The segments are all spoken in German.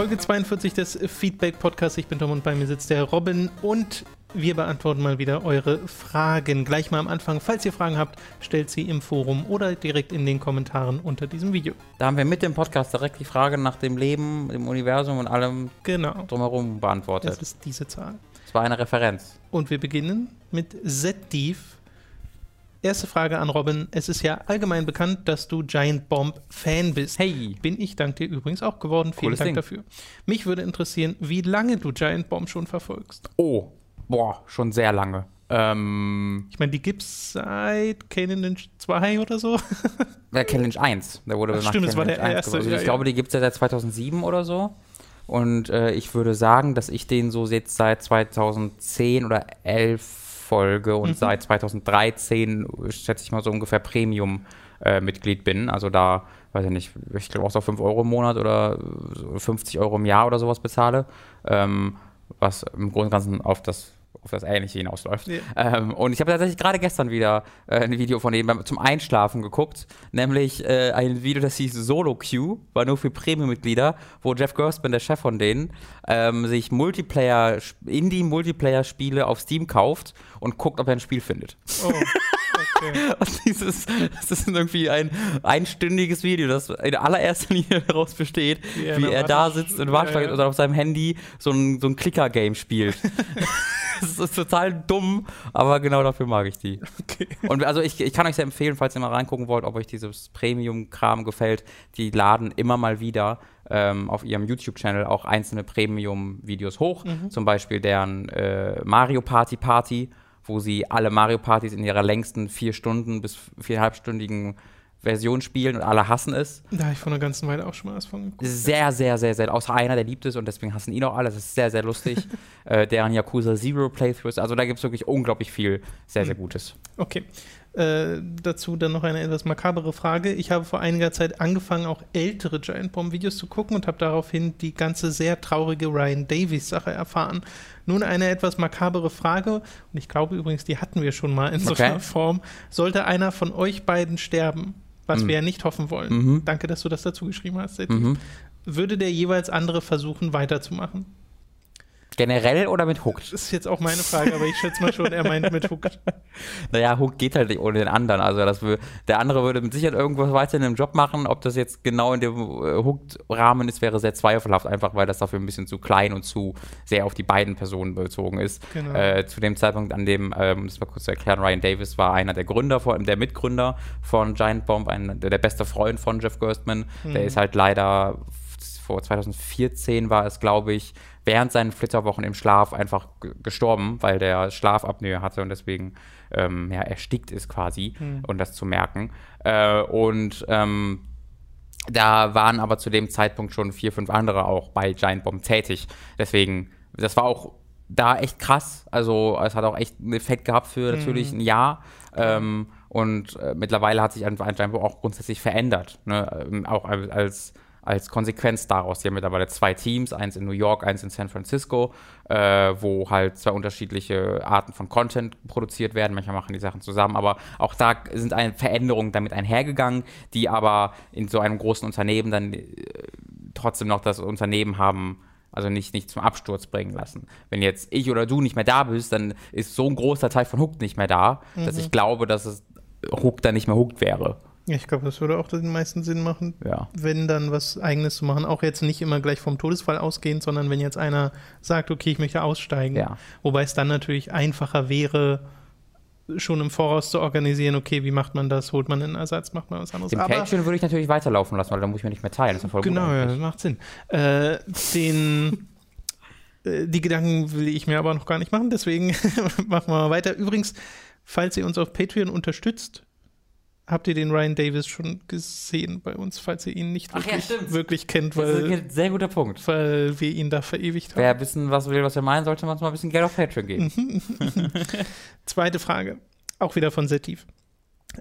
Folge 42 des Feedback-Podcasts. Ich bin Tom und bei mir sitzt der Robin und wir beantworten mal wieder eure Fragen. Gleich mal am Anfang, falls ihr Fragen habt, stellt sie im Forum oder direkt in den Kommentaren unter diesem Video. Da haben wir mit dem Podcast direkt die Frage nach dem Leben, dem Universum und allem Genau, drumherum beantwortet. das ist diese Zahl. Das war eine Referenz. Und wir beginnen mit Zediv. Erste Frage an Robin. Es ist ja allgemein bekannt, dass du Giant Bomb Fan bist. Hey. Bin ich dank dir übrigens auch geworden. Vielen Cooles Dank Ding. dafür. Mich würde interessieren, wie lange du Giant Bomb schon verfolgst. Oh, boah, schon sehr lange. Ähm, Ich meine, die gibt's seit Kanan 2 oder so. der Challenge 1. Der wurde Ach, stimmt, das war der 1 erste. Also ja, ich ja. glaube, die gibt es ja seit 2007 oder so. Und äh, ich würde sagen, dass ich den so jetzt seit 2010 oder 11 folge und Mhm. seit 2013, schätze ich mal, so ungefähr Premium-Mitglied bin. Also da, weiß ich nicht, ich glaube auch so 5 Euro im Monat oder so 50 Euro im Jahr oder sowas bezahle. Ähm, was im Großen und Ganzen auf das auf das Ähnliche hinausläuft. Ja. Ähm, und ich habe tatsächlich gerade gestern wieder äh, ein Video von denen beim, zum Einschlafen geguckt, nämlich äh, ein Video, das hieß Solo Queue, war nur für Premium-Mitglieder, wo Jeff Gerstmann, der Chef von denen, ähm, sich Multiplayer, Indie-Multiplayer-Spiele auf Steam kauft und guckt, ob er ein Spiel findet. Oh, okay. Und dieses, das ist irgendwie ein einstündiges Video, das in allererster Linie daraus besteht, Wie er wie er da sitzt und Warteschlange Ja, oder auf seinem Handy so ein, so ein Clicker-Game spielt. das ist total dumm, aber genau dafür mag ich die. okay. Und also ich, ich kann euch sehr empfehlen, falls ihr mal reingucken wollt, ob euch dieses Premium-Kram gefällt. Die laden immer mal wieder ähm, auf ihrem YouTube-Channel auch einzelne Premium-Videos hoch. Zum Beispiel deren äh, Mario Party Party, wo sie alle Mario Partys in ihrer längsten vier Stunden bis viereinhalbstündigen Version spielen und alle hassen es. Da habe ich vor einer ganzen Weile auch schon mal was von geguckt. Sehr, sehr, sehr, sehr. Außer einer, der liebt es und deswegen hassen ihn auch alle. Das ist sehr, sehr lustig. äh, deren Yakuza Zero Playthroughs. Also da gibt es wirklich unglaublich viel sehr, sehr Gutes. Okay. Äh, dazu dann noch eine etwas makabere Frage. Ich habe vor einiger Zeit angefangen, auch ältere Giant Bomb Videos zu gucken und habe daraufhin die ganze sehr traurige Ryan Davies Sache erfahren. Nun eine etwas makabere Frage und ich glaube übrigens, die hatten wir schon mal in so Okay. einer Form. Sollte einer von euch beiden sterben, was wir ja nicht hoffen wollen, Mhm. danke, dass du das dazu geschrieben hast, Mhm. würde der jeweils andere versuchen weiterzumachen? Generell oder mit Hooked? Das ist jetzt auch meine Frage, aber ich schätze mal schon, er meint mit Hooked. Naja, Hooked geht halt nicht ohne den anderen. Also das der andere würde mit Sicherheit irgendwas weiter in dem Job machen. Ob das jetzt genau in dem äh, Hooked-Rahmen ist, wäre sehr zweifelhaft, einfach weil das dafür ein bisschen zu klein und zu sehr auf die beiden Personen bezogen ist. Genau. Äh, zu dem Zeitpunkt, an dem, ähm, das mal kurz zu erklären, Ryan Davis war einer der Gründer, von, der Mitgründer von Giant Bomb, ein, der, der beste Freund von Jeff Gerstmann. Der ist halt leider vor 2014 war es, glaube ich, während seinen Flitterwochen im Schlaf einfach gestorben, weil der Schlafapnoe hatte und deswegen ähm, ja, erstickt ist quasi und das zu merken. Äh, und ähm, da waren aber zu dem Zeitpunkt schon vier, fünf andere auch bei Giant Bomb tätig. Deswegen, das war auch da echt krass. Also es hat auch echt einen Effekt gehabt für natürlich ein Jahr. Ähm, und äh, mittlerweile hat sich ein- ein Giant Bomb auch grundsätzlich verändert. Ne? Ähm, auch als- als Konsequenz daraus. Die haben mittlerweile zwei Teams, eins in New York, eins in San Francisco, äh, wo halt zwei unterschiedliche Arten von Content produziert werden. Manchmal machen die Sachen zusammen, aber auch da sind Veränderungen damit einhergegangen, die aber in so einem großen Unternehmen dann äh, trotzdem noch das Unternehmen haben, also nicht, nicht zum Absturz bringen lassen. Wenn jetzt ich oder du nicht mehr da bist, dann ist so ein großer Teil von Hooked nicht mehr da, dass ich glaube, dass es Hooked dann nicht mehr Hooked wäre. Ich glaube, das würde auch den meisten Sinn machen, Ja. wenn dann was Eigenes zu machen. Auch jetzt nicht immer gleich vom Todesfall ausgehend, sondern wenn jetzt einer sagt, okay, ich möchte aussteigen. Ja. Wobei es dann natürlich einfacher wäre, schon im Voraus zu organisieren, okay, wie macht man das? Holt man einen Ersatz, macht man was anderes? Den Aber- Patreon würde ich natürlich weiterlaufen lassen, weil dann muss ich mir nicht mehr teilen. Das ist voll Genau, ja, das macht Sinn. Äh, den, äh, die Gedanken will ich mir aber noch gar nicht machen, deswegen machen wir mal weiter. Übrigens, falls ihr uns auf Patreon unterstützt, habt ihr den Ryan Davis schon gesehen bei uns, falls ihr ihn nicht Ach ja, wirklich, stimmt. wirklich kennt, Das ist weil, ein sehr guter Punkt. weil wir ihn da verewigt haben. Wer wissen, was will, was wir meinen, sollte man uns mal ein bisschen Geld auf Patreon geben. Zweite Frage, auch wieder von sehr tief.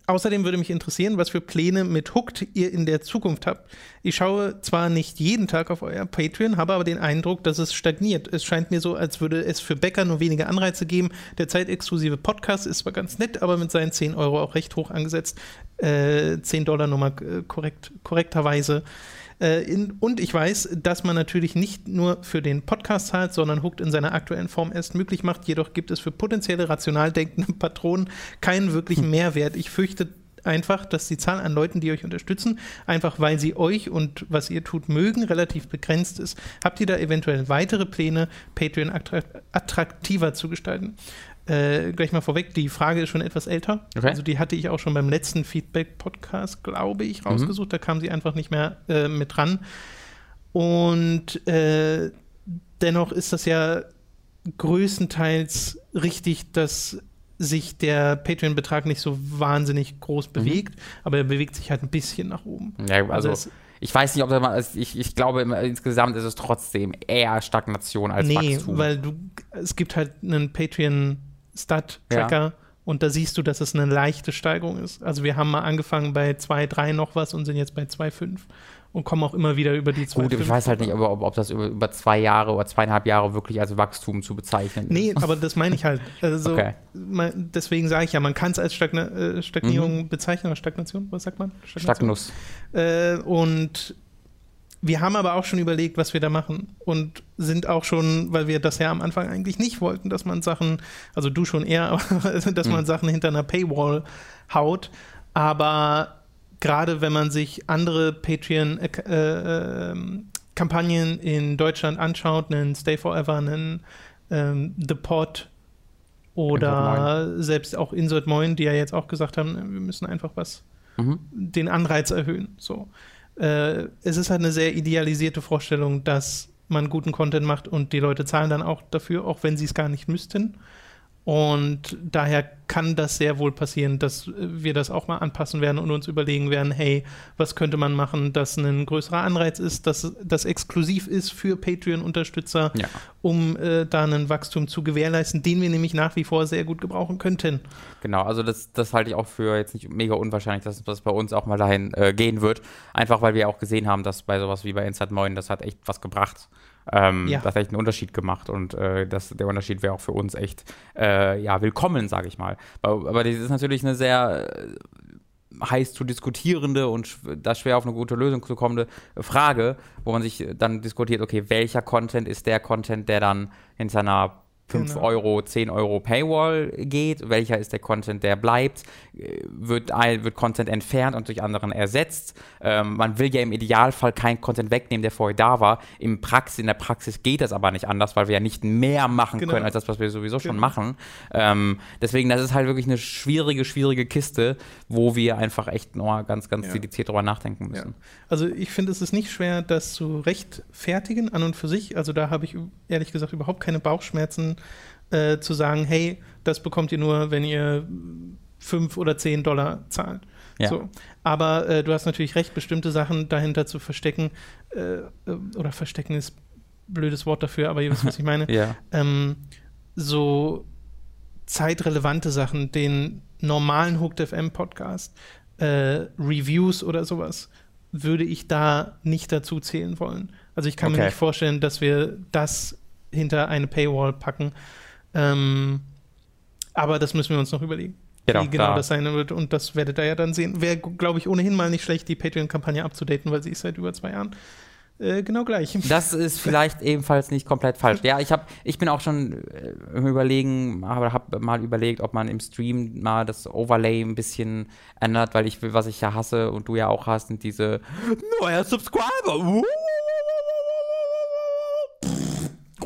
Außerdem würde mich interessieren, was für Pläne mit Hooked ihr in der Zukunft habt. Ich schaue zwar nicht jeden Tag auf euer Patreon, habe aber den Eindruck, dass es stagniert. Es scheint mir so, als würde es für Bäcker nur wenige Anreize geben. Der zeitexklusive Podcast ist zwar ganz nett, aber mit seinen 10 Euro auch recht hoch angesetzt. Äh, 10 Dollar Nummer äh, korrekt, korrekterweise. Äh, in, und ich weiß, dass man natürlich nicht nur für den Podcast zahlt, sondern Hooked in seiner aktuellen Form erst möglich macht. Jedoch gibt es für potenzielle rational denkende Patronen keinen wirklichen Mehrwert. Ich fürchte einfach, dass die Zahl an Leuten, die euch unterstützen, einfach weil sie euch und was ihr tut mögen, relativ begrenzt ist. Habt ihr da eventuell weitere Pläne, Patreon attra attraktiver zu gestalten? Äh, gleich mal vorweg, die Frage ist schon etwas älter. Okay. Also die hatte ich auch schon beim letzten Feedback-Podcast, glaube ich, rausgesucht. Da kam sie einfach nicht mehr äh, mit ran. Und äh, dennoch ist das ja größtenteils richtig, dass sich der Patreon-Betrag nicht so wahnsinnig groß bewegt, aber er bewegt sich halt ein bisschen nach oben. Ja, also, es- ich weiß nicht, ob das mal, ich, ich glaube, insgesamt ist es trotzdem eher Stagnation als nee, Wachstum. weil du, es gibt halt einen Patreon-Stat-Tracker und da siehst du, dass es eine leichte Steigerung ist. Also wir haben mal angefangen bei 2, 3 noch was und sind jetzt bei 2,5 und kommen auch immer wieder über die 2,5. Gut, ich weiß halt nicht, ob, ob, das über, über zwei Jahre oder zweieinhalb Jahre wirklich als Wachstum zu bezeichnen ist. Nee, aber das meine ich halt. Also, Okay. man, deswegen sage ich ja, man kann es als Stagna äh, Stagnierung bezeichnen, oder Stagnation, was sagt man? Stagnation. Stagnus. Äh, und wir haben aber auch schon überlegt, was wir da machen. Und sind auch schon, weil wir das ja am Anfang eigentlich nicht wollten, dass man Sachen, also du schon eher, dass man Sachen hinter einer Paywall haut. Aber gerade wenn man sich andere Patreon-Kampagnen in Deutschland anschaut, einen Stay Forever, einen ähm, The Pod oder selbst auch Insert Moin, die ja jetzt auch gesagt haben, wir müssen einfach was Mhm. den Anreiz erhöhen. So. Äh, es ist halt eine sehr idealisierte Vorstellung, dass man guten Content macht und die Leute zahlen dann auch dafür, auch wenn sie es gar nicht müssten. Und daher kann das sehr wohl passieren, dass wir das auch mal anpassen werden und uns überlegen werden, hey, was könnte man machen, dass ein größerer Anreiz ist, dass das exklusiv ist für Patreon-Unterstützer, Ja. um äh, da einen Wachstum zu gewährleisten, den wir nämlich nach wie vor sehr gut gebrauchen könnten. Genau, also das, das halte ich auch für jetzt nicht mega unwahrscheinlich, dass das bei uns auch mal dahin äh, gehen wird. Einfach weil wir auch gesehen haben, dass bei sowas wie bei Inside Moin, das hat echt was gebracht. Ähm, Ja. Das hat echt einen Unterschied gemacht und äh, das, der Unterschied wäre auch für uns echt äh, ja, willkommen, sage ich mal. Aber, aber das ist natürlich eine sehr äh, heiß zu diskutierende und da schwer auf eine gute Lösung zu kommende Frage, wo man sich dann diskutiert, okay, welcher Content ist der Content, der dann in seiner 5 Genau. Euro, 10 Euro Paywall geht, welcher ist der Content, der bleibt, wird, wird Content entfernt und durch anderen ersetzt. Ähm, man will ja im Idealfall keinen Content wegnehmen, der vorher da war. Im Praxis, in der Praxis geht das aber nicht anders, weil wir ja nicht mehr machen Genau. können, als das, was wir sowieso schon Genau. machen. Ähm, deswegen, das ist halt wirklich eine schwierige, schwierige Kiste, wo wir einfach echt noch ganz, ganz Ja. dediziert drüber nachdenken Ja. müssen. Also ich finde, es ist nicht schwer, das zu rechtfertigen an und für sich. Also da habe ich ehrlich gesagt überhaupt keine Bauchschmerzen äh, zu sagen, hey, das bekommt ihr nur, wenn ihr fünf oder zehn Dollar zahlt. Ja. So. Aber äh, du hast natürlich recht, bestimmte Sachen dahinter zu verstecken äh, äh, oder verstecken ist blödes Wort dafür, aber ihr wisst, was ich meine. Ja. ähm, so zeitrelevante Sachen, den normalen Hooked FM Podcast, äh, Reviews oder sowas, würde ich da nicht dazu zählen wollen. Also ich kann mir Okay. nicht vorstellen, dass wir das hinter eine Paywall packen. Ähm, aber das müssen wir uns noch überlegen. Genau, wie genau da- das sein wird und das werdet ihr ja dann sehen. Wäre, glaube ich, ohnehin mal nicht schlecht, die Patreon-Kampagne abzudaten, weil sie ist seit über zwei Jahren äh, genau gleich. Das ist vielleicht ebenfalls nicht komplett falsch. Ja, ich habe, ich bin auch schon äh, im Überlegen, aber habe mal überlegt, ob man im Stream mal das Overlay ein bisschen ändert, weil ich will, was ich ja hasse und du ja auch hast, sind diese neuer Subscriber.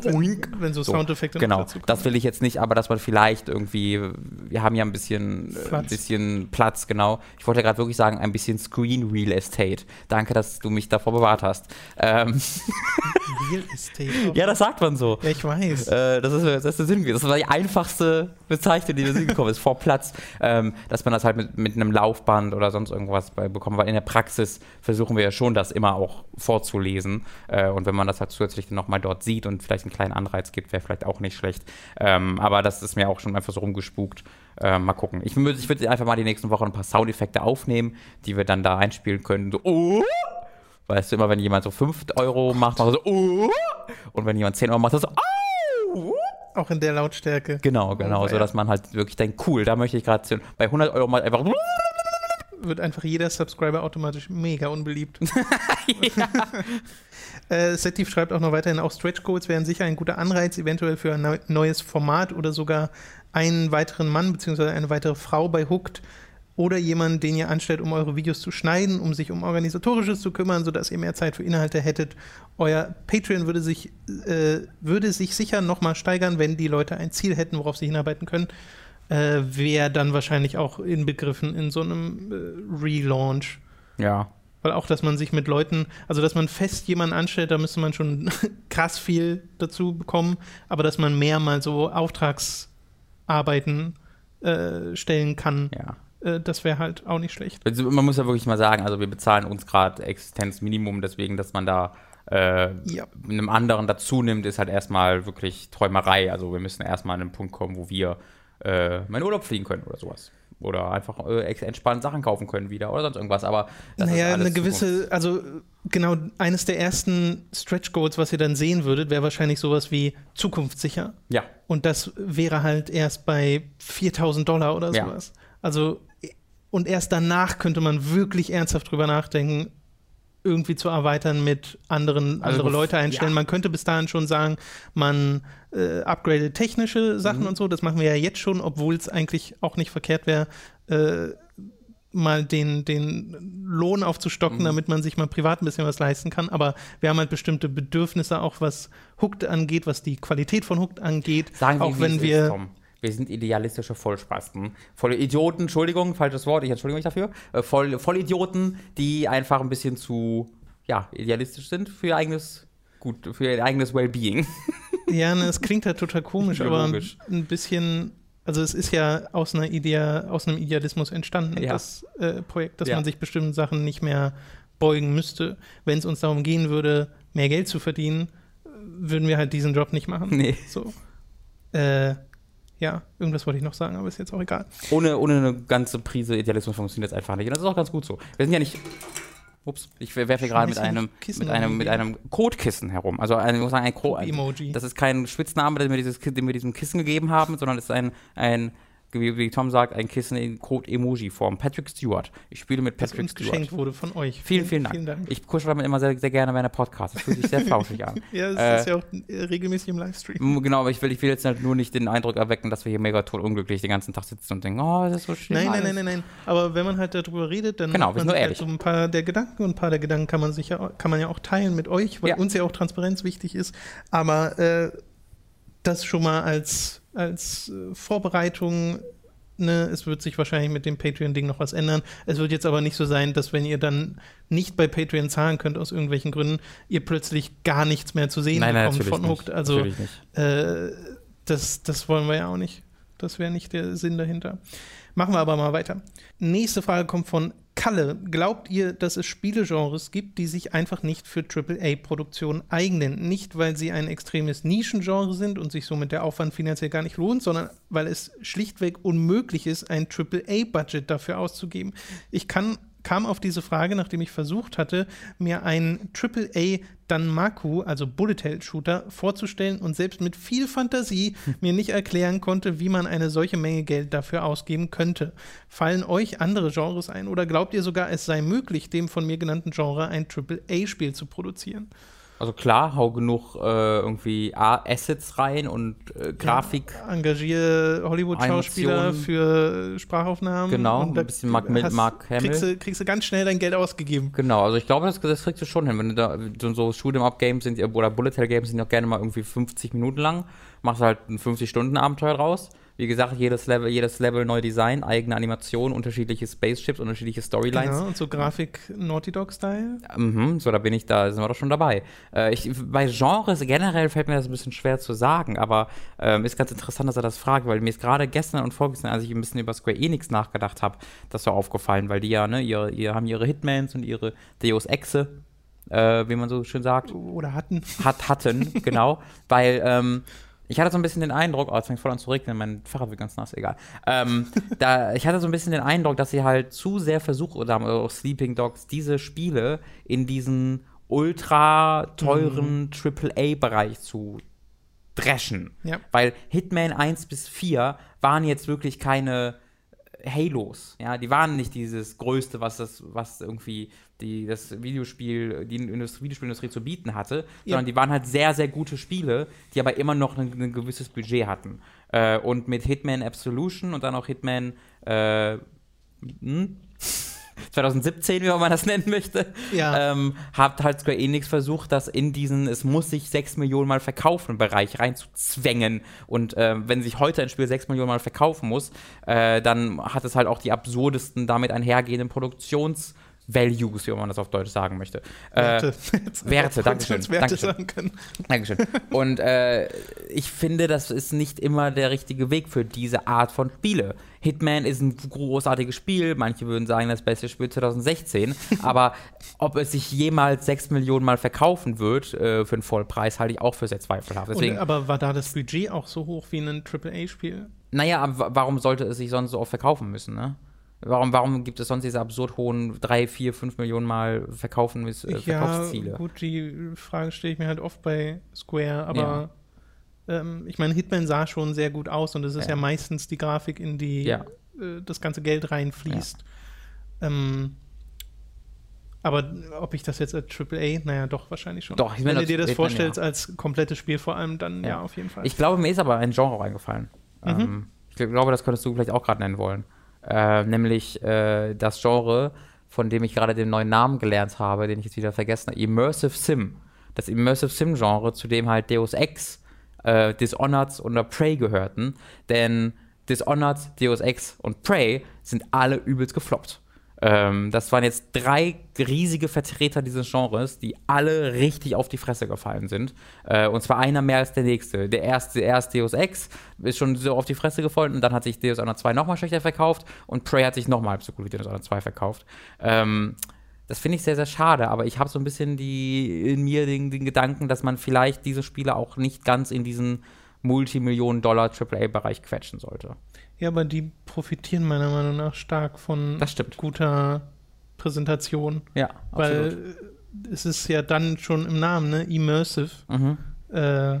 Oink. Wenn so So, Soundeffekte Genau, dazu kommen. das will ich jetzt nicht, aber dass man vielleicht irgendwie, wir haben ja ein bisschen Platz, Platz. ein bisschen Platz genau. Ich wollte gerade wirklich sagen, ein bisschen Screen Real Estate. Danke, dass du mich davor bewahrt hast. Ähm, Real Estate. ja, das sagt man so. ja, ich weiß. Äh, das, ist, das, ist der Sinn, das war die einfachste Bezeichnung, die Sinn gekommen ist, vor Platz, ähm, dass man das halt mit, mit einem Laufband oder sonst irgendwas bekommt, weil in der Praxis versuchen wir ja schon, das immer auch vorzulesen äh, und wenn man das halt zusätzlich nochmal dort sieht und vielleicht einen kleinen Anreiz gibt, wäre vielleicht auch nicht schlecht, ähm, aber das ist mir auch schon einfach so rumgespukt. Äh, mal gucken. Ich würde ich würd einfach mal die nächsten Wochen ein paar Soundeffekte aufnehmen, die wir dann da einspielen können. So, oh! Weißt du, immer wenn jemand so 5 Euro macht, macht er so, oh! Und wenn jemand 10 Euro macht, er so, oh! Auch in der Lautstärke. Genau, genau, Oh, so dass man halt wirklich denkt, cool, da möchte ich gerade bei 100 Euro mal einfach Wird einfach jeder Subscriber automatisch mega unbeliebt. Äh, Setiv schreibt auch noch weiterhin, auch Stretch Goals wären sicher ein guter Anreiz, eventuell für ein neu- neues Format oder sogar einen weiteren Mann bzw. eine weitere Frau bei Hooked oder jemanden, den ihr anstellt, um eure Videos zu schneiden, um sich um Organisatorisches zu kümmern, sodass ihr mehr Zeit für Inhalte hättet. Euer Patreon würde sich, äh, würde sich sicher nochmal steigern, wenn die Leute ein Ziel hätten, worauf sie hinarbeiten können. Äh, Wäre dann wahrscheinlich auch inbegriffen in so einem äh, Relaunch. Ja. Weil auch, dass man sich mit Leuten, also dass man fest jemanden anstellt, da müsste man schon krass viel dazu bekommen, aber dass man mehr mal so Auftragsarbeiten äh, stellen kann, Ja. äh, das wäre halt auch nicht schlecht. Also man muss ja wirklich mal sagen, also wir bezahlen uns gerade Existenzminimum, deswegen, dass man da äh, Ja. einem anderen dazu nimmt, ist halt erstmal wirklich Träumerei. Also wir müssen erstmal an einen Punkt kommen, wo wir äh, in Urlaub fliegen können oder sowas. Oder einfach äh, entspannt Sachen kaufen können wieder oder sonst irgendwas. Aber das naja, eine gewisse, Zukunft. also genau, eines der ersten Stretch Goals, was ihr dann sehen würdet, wäre wahrscheinlich sowas wie zukunftssicher. Ja, Und das wäre halt erst bei 4000 Dollar oder Ja. sowas. Also, und erst danach könnte man wirklich ernsthaft drüber nachdenken, irgendwie zu erweitern mit anderen, Also andere Leute einstellen. ja. Man könnte bis dahin schon sagen, man äh, upgradet technische Sachen Mhm. und so. Das machen wir ja jetzt schon, obwohl es eigentlich auch nicht verkehrt wäre, äh, mal den, den Lohn aufzustocken, Mhm. damit man sich mal privat ein bisschen was leisten kann. Aber wir haben halt bestimmte Bedürfnisse, auch was Hooked angeht, was die Qualität von Hooked angeht. Sagen wir, auch wie wenn wir. Ist. Wir sind idealistische Vollspasten. Volle Idioten, Entschuldigung, falsches Wort, ich entschuldige mich dafür. Äh, voll, Vollidioten, die einfach ein bisschen zu ja, idealistisch sind für ihr eigenes gut, für ihr eigenes Wellbeing. Ja, ne, es klingt halt total komisch, aber ein, logisch. ein bisschen. Also es ist ja aus, einer Idea, aus einem Idealismus entstanden, Ja. das äh, Projekt, dass Ja. man sich bestimmten Sachen nicht mehr beugen müsste. Wenn es uns darum gehen würde, mehr Geld zu verdienen, würden wir halt diesen Job nicht machen. Nee. So. Äh, ja, irgendwas wollte ich noch sagen, aber ist jetzt auch egal. Ohne, ohne eine ganze Prise Idealismus funktioniert es einfach nicht. Und das ist auch ganz gut so. Wir sind ja nicht. Ups, ich werfe gerade mit einem, Kissen mit einem, mit einem Kotkissen herum. Also ein, ich muss sagen, ein Emoji. Das ist kein Spitzname, den wir, dieses, den wir diesem Kissen gegeben haben, sondern es ist ein, ein wie, wie Tom sagt, ein Kissen in Code-Emoji-Form. Patrick Stewart. Ich spiele mit das Patrick uns Stewart. geschenkt wurde von euch. Vielen, vielen Dank. Ich kuschel damit immer sehr, sehr gerne bei einer Podcast. Das fühlt sich sehr flauschig an. Ja, es Äh, ist ja auch äh, regelmäßig im Livestream. Genau, aber ich will, ich will jetzt halt nur nicht den Eindruck erwecken, dass wir hier mega tot unglücklich den ganzen Tag sitzen und denken, oh, das ist so schön. Nein, nein, alles. nein, nein, nein. Aber wenn man halt darüber redet, dann Genau, man nur halt ehrlich. so ein paar der Gedanken und ein paar der Gedanken kann man sich ja, kann man ja auch teilen mit euch, weil Ja. uns ja auch Transparenz wichtig ist. Aber äh, das schon mal als, als äh, Vorbereitung. Ne, es wird sich wahrscheinlich mit dem Patreon-Ding noch was ändern. Es wird jetzt aber nicht so sein, dass wenn ihr dann nicht bei Patreon zahlen könnt aus irgendwelchen Gründen, ihr plötzlich gar nichts mehr zu sehen Nein, nein, bekommt von. Hooked. Also äh, das, das wollen wir ja auch nicht. Das wäre nicht der Sinn dahinter. Machen wir aber mal weiter. Nächste Frage kommt von Kalle. Glaubt ihr, dass es Spielegenres gibt, die sich einfach nicht für AAA-Produktion eignen? Nicht, weil sie ein extremes Nischengenre sind und sich somit der Aufwand finanziell gar nicht lohnt, sondern weil es schlichtweg unmöglich ist, ein AAA-Budget dafür auszugeben. Ich kann kam auf diese Frage, nachdem ich versucht hatte, mir einen AAA Danmaku, also Bullet Hell Shooter, vorzustellen und selbst mit viel Fantasie mir nicht erklären konnte, wie man eine solche Menge Geld dafür ausgeben könnte. Fallen euch andere Genres ein oder glaubt ihr sogar, es sei möglich, dem von mir genannten Genre ein AAA-Spiel zu produzieren? Also klar, hau genug äh, irgendwie Assets rein und äh, Grafik. Ja, engagiere Hollywood-Schauspieler für Sprachaufnahmen. Genau, ein bisschen Mark, hast- Mark Hamill. Kriegst du, kriegst du ganz schnell dein Geld ausgegeben. Genau, also ich glaube, das, das kriegst du schon hin. Wenn du da so, Shoot'em-up-Games sind oder Bullet-Hell-Games sind auch gerne mal irgendwie 50 Minuten lang, machst halt ein 50-Stunden-Abenteuer draus. Wie gesagt, jedes Level, jedes Level neu Design, eigene Animation, unterschiedliche Spaceships, unterschiedliche Storylines. Genau, und so Grafik Naughty Dog-Style. Mhm, so, da bin ich da, sind wir doch schon dabei. Äh, ich, bei Genres generell fällt mir das ein bisschen schwer zu sagen, aber ähm, ist ganz interessant, dass er das fragt, weil mir ist gerade gestern und vorgestern, als ich ein bisschen über Square Enix nachgedacht habe, das so aufgefallen, weil die ja, ne, ihre, ihr haben ihre Hitmans und ihre Deus Exe, äh, wie man so schön sagt, Oder hatten. hat, hatten, genau, weil ähm, ich hatte so ein bisschen den Eindruck, oh, jetzt fängt voll an zu regnen, mein Fahrrad wird ganz nass, egal. Ähm, da, ich hatte so ein bisschen den Eindruck, dass sie halt zu sehr versucht, oder auch Sleeping Dogs, diese Spiele in diesen ultra teuren AAA-Bereich zu dreschen. Ja. Weil Hitman 1 bis 4 waren jetzt wirklich keine Halos, ja, die waren nicht dieses Größte, was das, was irgendwie die, das Videospiel, die Indust Videospielindustrie zu bieten hatte, Ja. sondern die waren halt sehr, sehr gute Spiele, die aber immer noch ein, ein gewisses Budget hatten. Äh, und mit Hitman Absolution und dann auch Hitman äh, hm? 2017, wie man das nennen möchte, Ja. ähm, hat halt Square Enix versucht, das in diesen, es muss sich 6 Millionen Mal verkaufen Bereich reinzuzwängen. Und äh, wenn sich heute ein Spiel 6 Millionen Mal verkaufen muss, äh, dann hat es halt auch die absurdesten damit einhergehenden Produktions- Values, wie man das auf Deutsch sagen möchte. Werte. Äh, Werte, Dankeschön. Werte Dankeschön. Dankeschön. Und äh, ich finde, das ist nicht immer der richtige Weg für diese Art von Spiele. Hitman ist ein großartiges Spiel, manche würden sagen, das beste Spiel 2016, aber ob es sich jemals 6 Millionen Mal verkaufen wird äh, für einen Vollpreis, halte ich auch für sehr zweifelhaft. Deswegen, Und, aber war da das Budget auch so hoch wie ein AAA-Spiel? naja, aber warum sollte es sich sonst so oft verkaufen müssen, ne? Warum, warum gibt es sonst diese absurd hohen 3, 4, 5 Millionen Mal verkaufen, äh, Verkaufsziele? Ja, gut, die Frage stelle ich mir halt oft bei Square, aber ähm, ich meine, Hitman sah schon sehr gut aus und es ist ja, Ja. meistens die Grafik, in die Ja. äh, das ganze Geld reinfließt. Ähm, aber ob ich das jetzt als AAA, naja, doch, wahrscheinlich schon. Doch, Wenn du dir das Hitman, vorstellst ja. als komplettes Spiel vor allem, dann ja, Ja. auf jeden Fall. Ich glaube, mir ist aber ein Genre eingefallen. Mhm. Ähm, ich glaube, das könntest du vielleicht auch gerade nennen wollen. Äh, nämlich äh, das Genre, von dem ich gerade den neuen Namen gelernt habe, den ich jetzt wieder vergessen habe. Immersive Sim. Das Immersive Sim-Genre, zu dem halt Deus Ex, äh, Dishonored und Prey gehörten. Denn Dishonored, Deus Ex und Prey sind alle übelst gefloppt. Ähm, das waren jetzt drei riesige Vertreter dieses Genres, die alle richtig auf die Fresse gefallen sind. Äh, und zwar einer mehr als der nächste. Der erste, erst Deus Ex ist schon so auf die Fresse gefallen und dann hat sich Deus Honor 2 nochmal schlechter verkauft und Prey hat sich nochmal so gut wie Deus Honor 2 verkauft. Ähm, das finde ich sehr, sehr schade, aber ich habe so ein bisschen die, in mir den, den Gedanken, dass man vielleicht diese Spiele auch nicht ganz in diesen Multimillionen-Dollar AAA-Bereich quetschen sollte. Ja, aber die profitieren meiner Meinung nach stark von Das stimmt. guter Präsentation, Ja, weil absolut. äh, es ist ja dann schon im Namen, ne? Immersive. Mhm. Äh,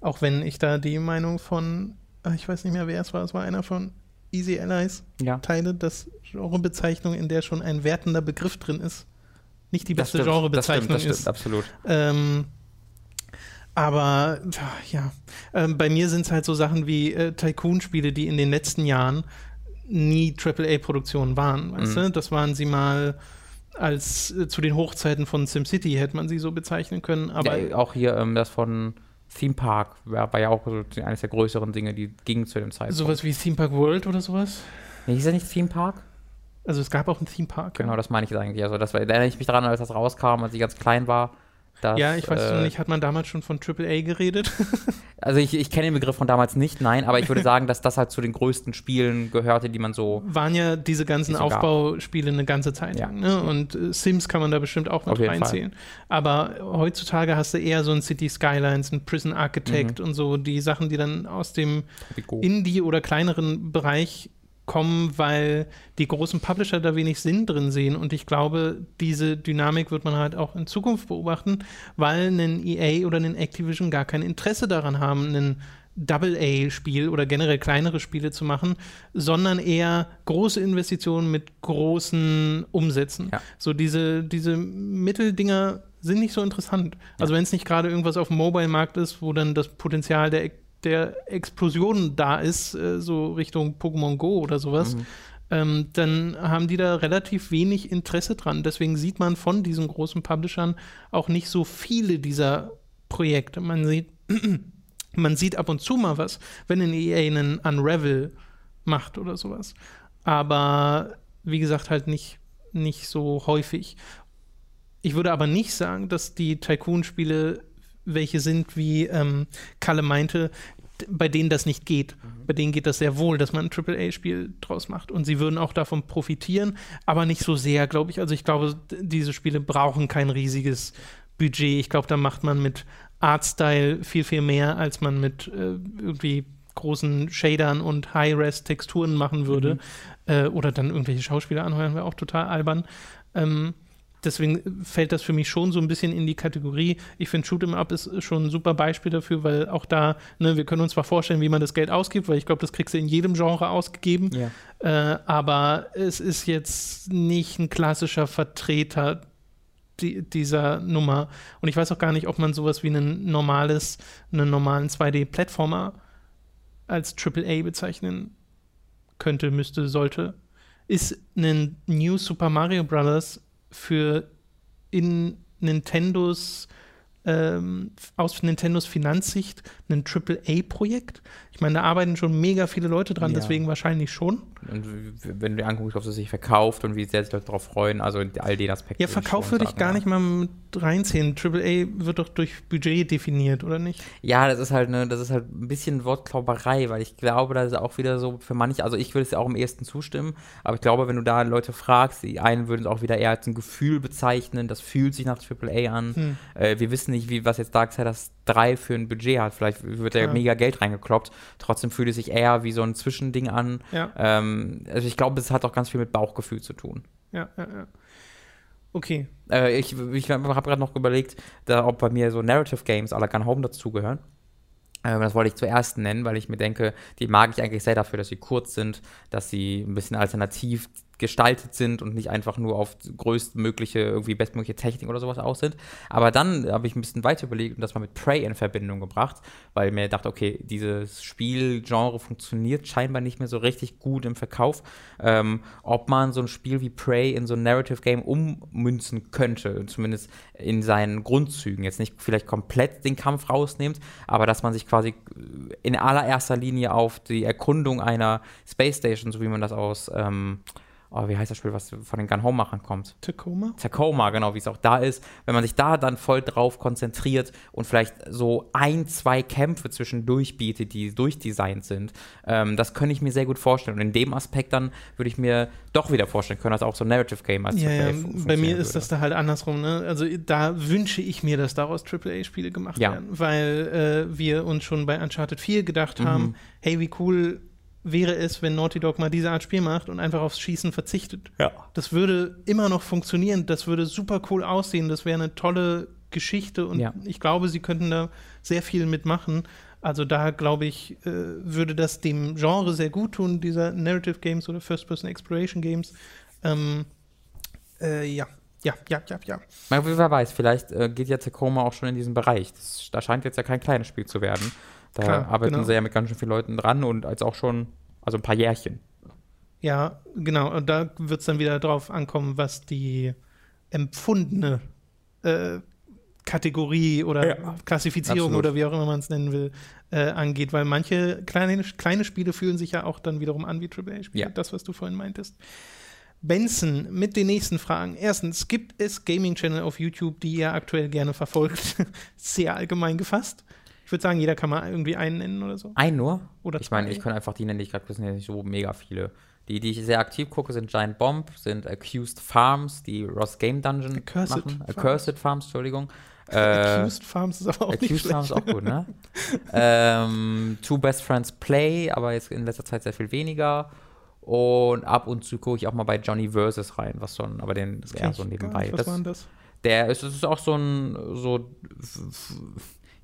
auch wenn ich da die Meinung von, ah, ich weiß nicht mehr, wer es war, es war einer von Easy Allies, Ja. teile, dass Genrebezeichnung, in der schon ein wertender Begriff drin ist, nicht die Das beste stimmt, das Genrebezeichnung stimmt, das stimmt, ist. absolut. Ähm, aber ja, ähm, bei mir sind es halt so Sachen wie äh, Tycoon-Spiele, die in den letzten Jahren nie AAA-Produktionen waren. Weißt Mhm. du? Das waren sie mal als äh, zu den Hochzeiten von SimCity hätte man sie so bezeichnen können. Aber ja, auch hier ähm, das von Theme Park war, war ja auch so eines der größeren Dinge, die gingen zu dem Zeitpunkt. sowas wie Theme Park World oder sowas. Nee, hieß das nicht Theme Park? Also es gab auch einen Theme Park. Genau, das meine ich jetzt eigentlich. Also das war, da erinnere ich mich daran, als das rauskam, als ich ganz klein war. Dass, Ja, ich weiß äh, nicht, hat man damals schon von AAA geredet? Also ich, ich kenne den Begriff von damals nicht, nein, aber ich würde sagen, dass das halt zu den größten Spielen gehörte, die man so. Waren ja diese ganzen Die so. Aufbauspiele eine ganze Zeit Ja. lang. Ne? Und äh, Sims kann man da bestimmt auch mit jeden reinzählen. Aber heutzutage hast du eher so ein City Skylines, ein Prison Architect Mhm. und so die Sachen, die dann aus dem. Indie- oder kleineren Bereich kommen, weil die großen Publisher da wenig Sinn drin sehen. Und ich glaube, diese Dynamik wird man halt auch in Zukunft beobachten, weil ein EA oder ein Activision gar kein Interesse daran haben, einen Double-A-Spiel oder generell kleinere Spiele zu machen, sondern eher große Investitionen mit großen Umsätzen. Ja. So diese, diese Mitteldinger sind nicht so interessant. Also wenn es nicht gerade irgendwas auf dem Mobile-Markt ist, wo dann das Potenzial der, der Explosion da ist, äh, so Richtung Pokémon Go oder sowas, Mhm. ähm, dann haben die da relativ wenig Interesse dran. Deswegen sieht man von diesen großen Publishern auch nicht so viele dieser Projekte. Man sieht, man sieht ab und zu mal was, wenn ein EA einen Unravel macht oder sowas. Aber wie gesagt, halt nicht, nicht so häufig. Ich würde aber nicht sagen, dass die Tycoon-Spiele welche sind, wie ähm, Kalle meinte, bei denen das nicht geht. Bei denen geht das sehr wohl, dass man ein AAA-Spiel draus macht. Und sie würden auch davon profitieren, aber nicht so sehr, glaube ich. Also ich glaube, diese Spiele brauchen kein riesiges Budget. Ich glaube, da macht man mit Artstyle viel, viel mehr, als man mit äh, irgendwie großen Shadern und High-Res-Texturen machen würde. Äh, oder dann irgendwelche Schauspieler anheuern, wäre auch total albern. Ähm, deswegen fällt das für mich schon so ein bisschen in die Kategorie. Ich finde, Shoot'em Up ist schon ein super Beispiel dafür, weil auch da, ne, wir können uns zwar vorstellen, wie man das Geld ausgibt, weil ich glaube, das kriegst du in jedem Genre ausgegeben. Ja. Äh, aber es ist jetzt nicht ein klassischer Vertreter die, dieser Nummer. Und ich weiß auch gar nicht, ob man sowas wie ein normales, einen normalen 2D-Plattformer als AAA bezeichnen könnte, müsste, sollte. Ist ein New Super Mario Bros. Für in Nintendos ähm, aus Nintendos Finanzsicht ein AAA-Projekt? Ich meine, da arbeiten schon mega viele Leute dran, Ja. deswegen wahrscheinlich schon. Und wenn du dir anguckst, ob es sich verkauft und wie sehr sich Leute darauf freuen, also all den Aspekten. Ja, Verkauf würde ich sagen, gar ja. nicht mal mit reinziehen. AAA wird doch durch Budget definiert, oder nicht? Ja, das ist halt ne, das ist halt ein bisschen Wortklauberei, weil ich glaube, das ist auch wieder so für manche, also ich würde es ja auch am ehesten zustimmen, aber ich glaube, wenn du da Leute fragst, die einen würden es auch wieder eher als ein Gefühl bezeichnen, das fühlt sich nach AAA an. Hm. Äh, wir wissen nicht, wie was jetzt Darksiders 3 für ein Budget hat. Vielleicht wird da Ja. mega Geld reingekloppt. Trotzdem fühlt es sich eher wie so ein Zwischending an. Ja, Ähm, also ich glaube, es hat auch ganz viel mit Bauchgefühl zu tun. ja, ja, ja. Okay. Äh, ich ich habe gerade noch überlegt, da, ob bei mir so Narrative Games à la Gun Home dazugehören. Ähm, das wollte ich zuerst nennen, weil ich mir denke, die mag ich eigentlich sehr dafür, dass sie kurz sind, dass sie ein bisschen alternativ gestaltet sind und nicht einfach nur auf größtmögliche, irgendwie bestmögliche Technik oder sowas aus sind. Aber dann habe ich ein bisschen weiter überlegt und das mal mit Prey in Verbindung gebracht, weil mir dachte, okay, dieses Spielgenre funktioniert scheinbar nicht mehr so richtig gut im Verkauf. Ähm, ob man so ein Spiel wie Prey in so ein Narrative Game ummünzen könnte, zumindest in seinen Grundzügen. Jetzt nicht vielleicht komplett den Kampf rausnimmt, aber dass man sich quasi in allererster Linie auf die Erkundung einer Space Station, so wie man das aus, ähm, oh, wie heißt das Spiel, was von den Gun Home Machern kommt? Tacoma? Tacoma, genau, wie es auch da ist, wenn man sich da dann voll drauf konzentriert und vielleicht so ein, zwei Kämpfe zwischendurch bietet, die durchdesignt sind, ähm, das könnte ich mir sehr gut vorstellen. Und in dem Aspekt dann würde ich mir doch wieder vorstellen können, dass auch so ein Narrative Game als Ja, ja, AAA fun- bei mir ist das würde. da halt andersrum. Ne? Also da wünsche ich mir, dass daraus AAA-Spiele gemacht Ja. werden, weil äh, wir uns schon bei Uncharted 4 gedacht Mhm. haben, hey, wie cool wäre es, wenn Naughty Dog mal diese Art Spiel macht und einfach aufs Schießen verzichtet. Ja. Das würde immer noch funktionieren, das würde super cool aussehen, das wäre eine tolle Geschichte und Ja. ich glaube, sie könnten da sehr viel mitmachen. Also da glaube ich, äh, würde das dem Genre sehr gut tun, dieser Narrative Games oder First-Person Exploration Games. Ähm, äh, ja, ja, ja, ja, ja. Man, wer weiß, vielleicht äh, geht ja Tacoma auch schon in diesen Bereich. Das, da scheint jetzt ja kein kleines Spiel zu werden. Da Klar, arbeiten genau. sie ja mit ganz schön vielen Leuten dran und als auch schon, also ein paar Jährchen. Ja, genau. Und da wird es dann wieder drauf ankommen, was die empfundene äh, Kategorie oder Ja, Klassifizierung absolut. oder wie auch immer man es nennen will, äh, angeht, weil manche kleine, kleine Spiele fühlen sich ja auch dann wiederum an wie AAA-Spiele. Ja. Das, was du vorhin meintest. Benson mit den nächsten Fragen. Erstens, gibt es Gaming-Channel auf YouTube, die ihr aktuell gerne verfolgt? Sehr allgemein gefasst. Ich würde sagen, jeder kann mal irgendwie einen nennen oder so. Ein nur? Oder ich meine, ich kann einfach die nennen, die ich gerade das sind ja nicht so mega viele. Die, die ich sehr aktiv gucke, sind Giant Bomb, sind Accused Farms, die Ross Game Dungeon Accursed machen. Farms. Accursed Farms, Entschuldigung. Äh, Accused Farms ist aber auch nicht Accused schlecht. Farms ist auch gut, ne? ähm, Two Best Friends Play, aber jetzt in letzter Zeit sehr viel weniger. Und ab und zu gucke ich auch mal bei Johnny Versus rein, was so ein, aber den ist eher so nebenbei. nicht. Was Das, war denn das? der ist, das ist auch so ein, so,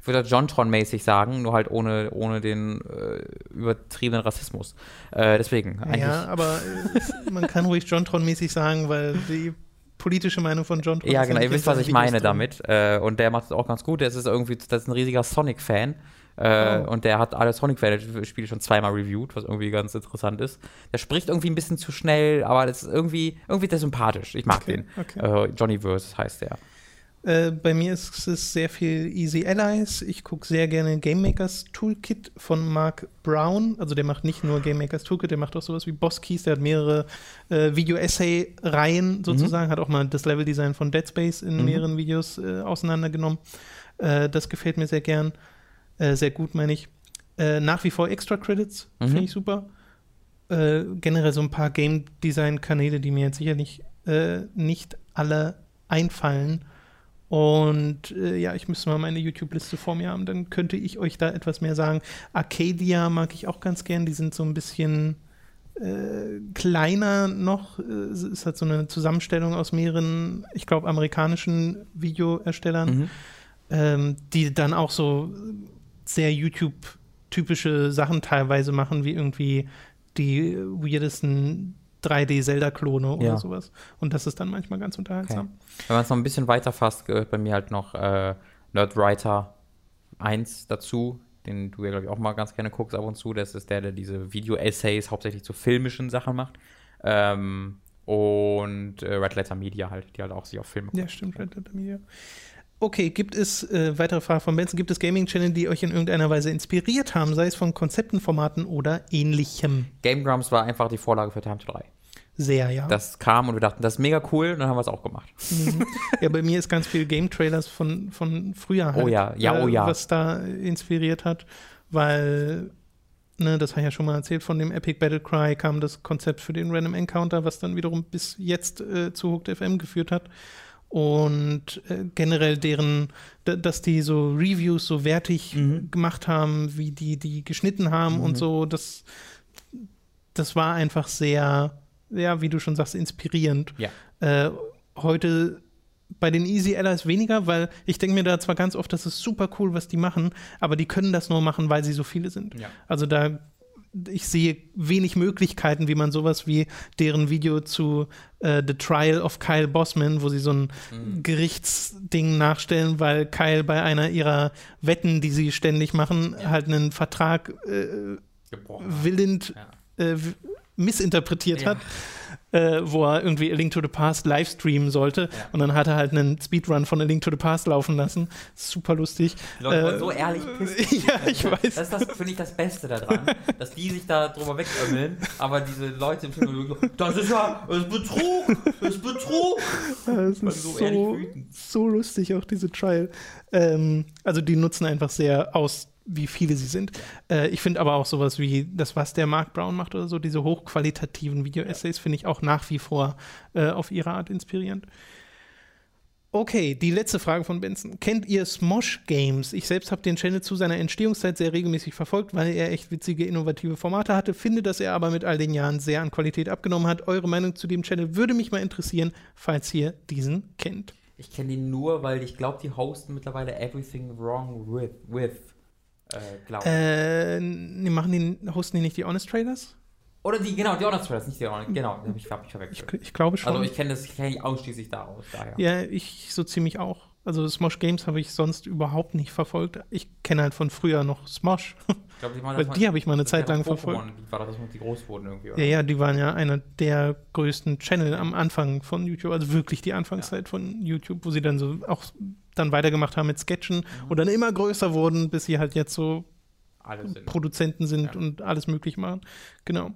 ich würde Jontron-mäßig sagen, nur halt ohne, ohne den äh, übertriebenen Rassismus. Äh, deswegen. Ja, aber man kann ruhig Jontron-mäßig sagen, weil die politische Meinung von John Ja, genau, ihr wisst, was ich meine damit. Äh, und der macht es auch ganz gut. Der ist irgendwie, das ist ein riesiger Sonic-Fan. Äh, oh. Und der hat alle Sonic-Spiele schon zweimal reviewed, was irgendwie ganz interessant ist. Der spricht irgendwie ein bisschen zu schnell, aber das ist irgendwie, irgendwie der sympathisch. Ich mag okay, den. Okay. Äh, Johnny Verse heißt der. Äh, bei mir ist es sehr viel Easy Allies. Ich gucke sehr gerne Game Makers Toolkit von Mark Brown. Also der macht nicht nur Game Makers Toolkit, der macht auch sowas wie Boss Keys. Der hat mehrere äh, Video-Essay-Reihen mhm. sozusagen. Mhm. Hat auch mal das Level-Design von Dead Space in mhm. mehreren Videos äh, auseinandergenommen. Äh, das gefällt mir sehr gern. Äh, sehr gut, meine ich. Nach wie vor Extra Credits mhm. finde ich super. generell so ein paar Game Design-Kanäle, die mir jetzt sicherlich nicht alle einfallen und äh, ja, ich müsste mal meine YouTube-Liste vor mir haben, dann könnte ich euch da etwas mehr sagen. Arcadia mag ich auch ganz gern, die sind so ein bisschen äh, kleiner noch. Es ist halt so eine Zusammenstellung aus mehreren, ich glaube, amerikanischen Videoerstellern, mhm. ähm, die dann auch so sehr YouTube-typische Sachen teilweise machen, wie irgendwie die weirdesten 3D-Zelda-Klone oder ja. sowas. Und das ist dann manchmal ganz unterhaltsam. Okay. Wenn man es noch ein bisschen weiter fasst, gehört bei mir halt noch äh, Nerdwriter 1 dazu, den du ja, glaube ich, auch mal ganz gerne guckst ab und zu. Das ist der, der diese Video-Essays hauptsächlich zu filmischen Sachen macht. Ähm, und äh, Red Letter Media halt, die halt auch sich auf Filme gucken. Ja, stimmt, Red Letter Media. Okay, gibt es, äh, weitere Frage von Benson, gibt es Gaming-Channel, die euch in irgendeiner Weise inspiriert haben, sei es von Konzepten, Formaten oder ähnlichem? Game Grumps war einfach die Vorlage für Time to 3. Sehr, ja. Das kam und wir dachten, das ist mega cool und dann haben wir es auch gemacht. Mhm. Ja, bei mir ist ganz viel Game-Trailers von, von früher halt, oh ja, ja, oh ja. Äh, was da inspiriert hat, weil Ne, das habe ich ja schon mal erzählt, von dem Epic Battle Cry kam das Konzept für den Random Encounter, was dann wiederum bis jetzt äh, zu Hooked FM geführt hat und äh, generell deren, dass die so Reviews so wertig mhm. gemacht haben, wie die die geschnitten haben mhm. und so, das, das war einfach sehr, ja, wie du schon sagst, inspirierend. Ja. Äh, heute bei den Easy Allies weniger, weil ich denke mir da zwar ganz oft, das ist super cool, was die machen, aber die können das nur machen, weil sie so viele sind. Ja. Also da ich sehe wenig Möglichkeiten, wie man sowas wie deren Video zu äh, The Trial of Kyle Bossman, wo sie so ein mhm. Gerichtsding nachstellen, weil Kyle bei einer ihrer Wetten, die sie ständig machen, ja. halt einen Vertrag äh, willend ja. äh, missinterpretiert ja. hat äh, wo er irgendwie A Link to the Past live streamen sollte. Ja. Und dann hat er halt einen Speedrun von A Link to the Past laufen lassen. Super lustig. Die Leute äh, so ehrlich pissen. ja, ich weiß. Das ist, finde ich, das Beste daran, dass die sich da drüber wegömmeln, aber diese Leute im Film, das ist ja, das ist Betrug, das ist Betrug. Das ist so, so, so, lustig, auch diese Trial. Ähm, also die nutzen einfach sehr aus wie viele sie sind. Äh, ich finde aber auch sowas wie das, was der Mark Brown macht oder so, diese hochqualitativen Video-Essays, finde ich auch nach wie vor äh, auf ihre Art inspirierend. Okay, die letzte Frage von Benson. Kennt ihr Smosh Games? Ich selbst habe den Channel zu seiner Entstehungszeit sehr regelmäßig verfolgt, weil er echt witzige, innovative Formate hatte. Finde, dass er aber mit all den Jahren sehr an Qualität abgenommen hat. Eure Meinung zu dem Channel würde mich mal interessieren, falls ihr diesen kennt. Ich kenne ihn nur, weil ich glaube, die hosten mittlerweile Everything Wrong with. with äh, glaube äh, die machen die, hosten die nicht die Honest Trailers? Oder die, genau, die Honest Trailers, nicht die Honest, genau, habe ich, hab ich verwechselt. Ich, ich, glaube schon. Also ich kenne das, ich kenne ausschließlich daraus, daher. Ja, ich so ziemlich auch. Also Smosh Games habe ich sonst überhaupt nicht verfolgt. Ich kenne halt von früher noch Smosh. Ich glaube, die, waren die habe ich mal eine Zeit lang verfolgt. War das, die groß wurden irgendwie, oder? Ja, ja, die waren ja einer der größten Channel am Anfang von YouTube, also wirklich die Anfangszeit ja. von YouTube, wo sie dann so auch dann weitergemacht haben mit Sketchen mhm. und dann immer größer wurden, bis sie halt jetzt so. Produzenten sind ja. und alles möglich machen. Genau.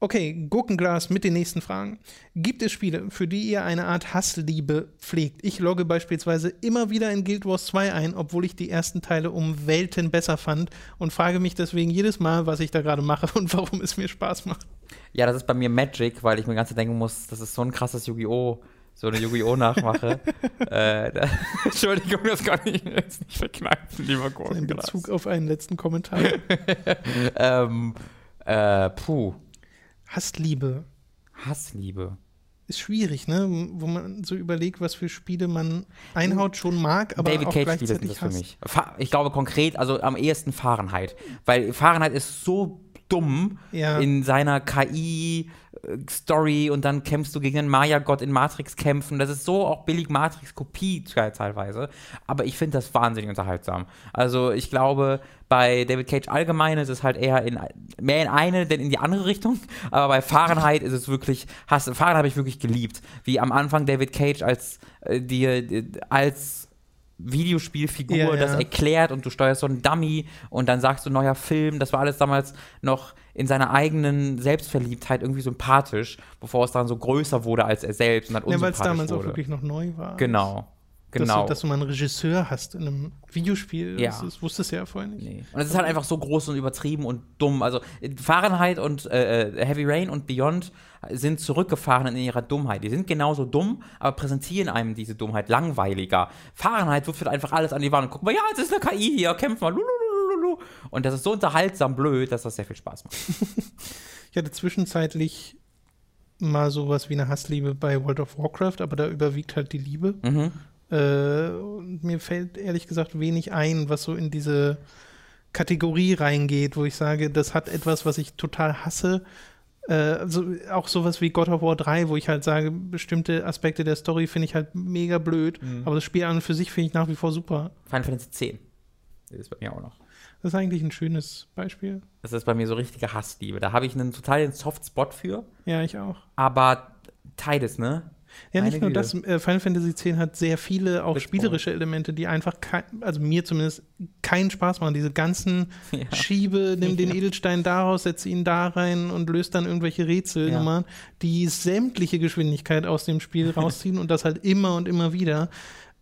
Okay, Gurkenglas mit den nächsten Fragen. Gibt es Spiele, für die ihr eine Art Hassliebe pflegt? Ich logge beispielsweise immer wieder in Guild Wars 2 ein, obwohl ich die ersten Teile um Welten besser fand und frage mich deswegen jedes Mal, was ich da gerade mache und warum es mir Spaß macht. Ja, das ist bei mir Magic, weil ich mir ganz denken muss, das ist so ein krasses Yu-Gi-Oh! so eine Yu-Gi-Oh! nachmache. äh, da, Entschuldigung, das kann ich jetzt nicht verkneifen, lieber Gordon. In Bezug auf einen letzten Kommentar. ähm, äh, puh. Hassliebe. Hassliebe. ist schwierig, ne? Wo man so überlegt, was für Spiele man einhaut schon mag, aber David auch Cage Spiele sind gleichzeitig das für mich. Ich glaube konkret, also am ehesten Fahrenheit. Weil Fahrenheit ist so dumm Ja. in seiner KI-Story und dann kämpfst du gegen den Maya-Gott in Matrix-Kämpfen. Das ist so auch billig Matrix-Kopie teilweise. Aber ich finde das wahnsinnig unterhaltsam. Also ich glaube, bei David Cage allgemein ist es halt eher in, mehr in eine, denn in die andere Richtung. Aber bei Fahrenheit ist es wirklich, hast, Fahrenheit habe ich wirklich geliebt. Wie am Anfang David Cage als, äh, dir, als Videospielfigur Ja, ja. das erklärt und du steuerst so einen Dummy und dann sagst du neuer Film. Das war alles damals noch in seiner eigenen Selbstverliebtheit irgendwie sympathisch, bevor es dann so größer wurde als er selbst und dann Ja, weil es unsympathisch damals wurde. auch wirklich noch neu war. genau, Dass, genau. du, dass du mal einen Regisseur hast in einem Videospiel. Ja. Das, wusstest du ja vorher nicht. Nee. Und es ist halt einfach so groß und übertrieben und dumm. Also Fahrenheit und äh, äh, Heavy Rain und Beyond sind zurückgefahren in ihrer Dummheit. Die sind genauso dumm, aber präsentieren einem diese Dummheit langweiliger. Fahrenheit wirft halt einfach alles an die Wand und guck mal, ja, es ist eine KI hier, kämpf mal. Lululululu. Und das ist so unterhaltsam blöd, dass das sehr viel Spaß macht. Ich hatte zwischenzeitlich mal sowas wie eine Hassliebe bei World of Warcraft, aber da überwiegt halt die Liebe. Mhm. Äh, und mir fällt ehrlich gesagt wenig ein, was so in diese Kategorie reingeht, wo ich sage, das hat etwas, was ich total hasse. Äh, also auch sowas wie God of War 3, wo ich halt sage, bestimmte Aspekte der Story finde ich halt mega blöd, aber das Spiel an und für sich finde ich nach wie vor super. Final Fantasy X. Das ist bei mir auch noch. Das ist eigentlich ein schönes Beispiel. Das ist bei mir so richtige Hassliebe. Da habe ich einen totalen Softspot für. Ja, ich auch. Aber Tides, ne? Ja, nicht Meine nur Güte. das, äh, Final Fantasy X hat sehr viele auch spielerische Elemente, die einfach, kein, also mir zumindest, keinen Spaß machen. Diese ganzen Ja. Schiebe, nimm den Ja. Edelstein daraus, setze ihn da rein und löst dann irgendwelche Rätselnummern, die sämtliche Geschwindigkeit aus dem Spiel rausziehen und das halt immer und immer wieder.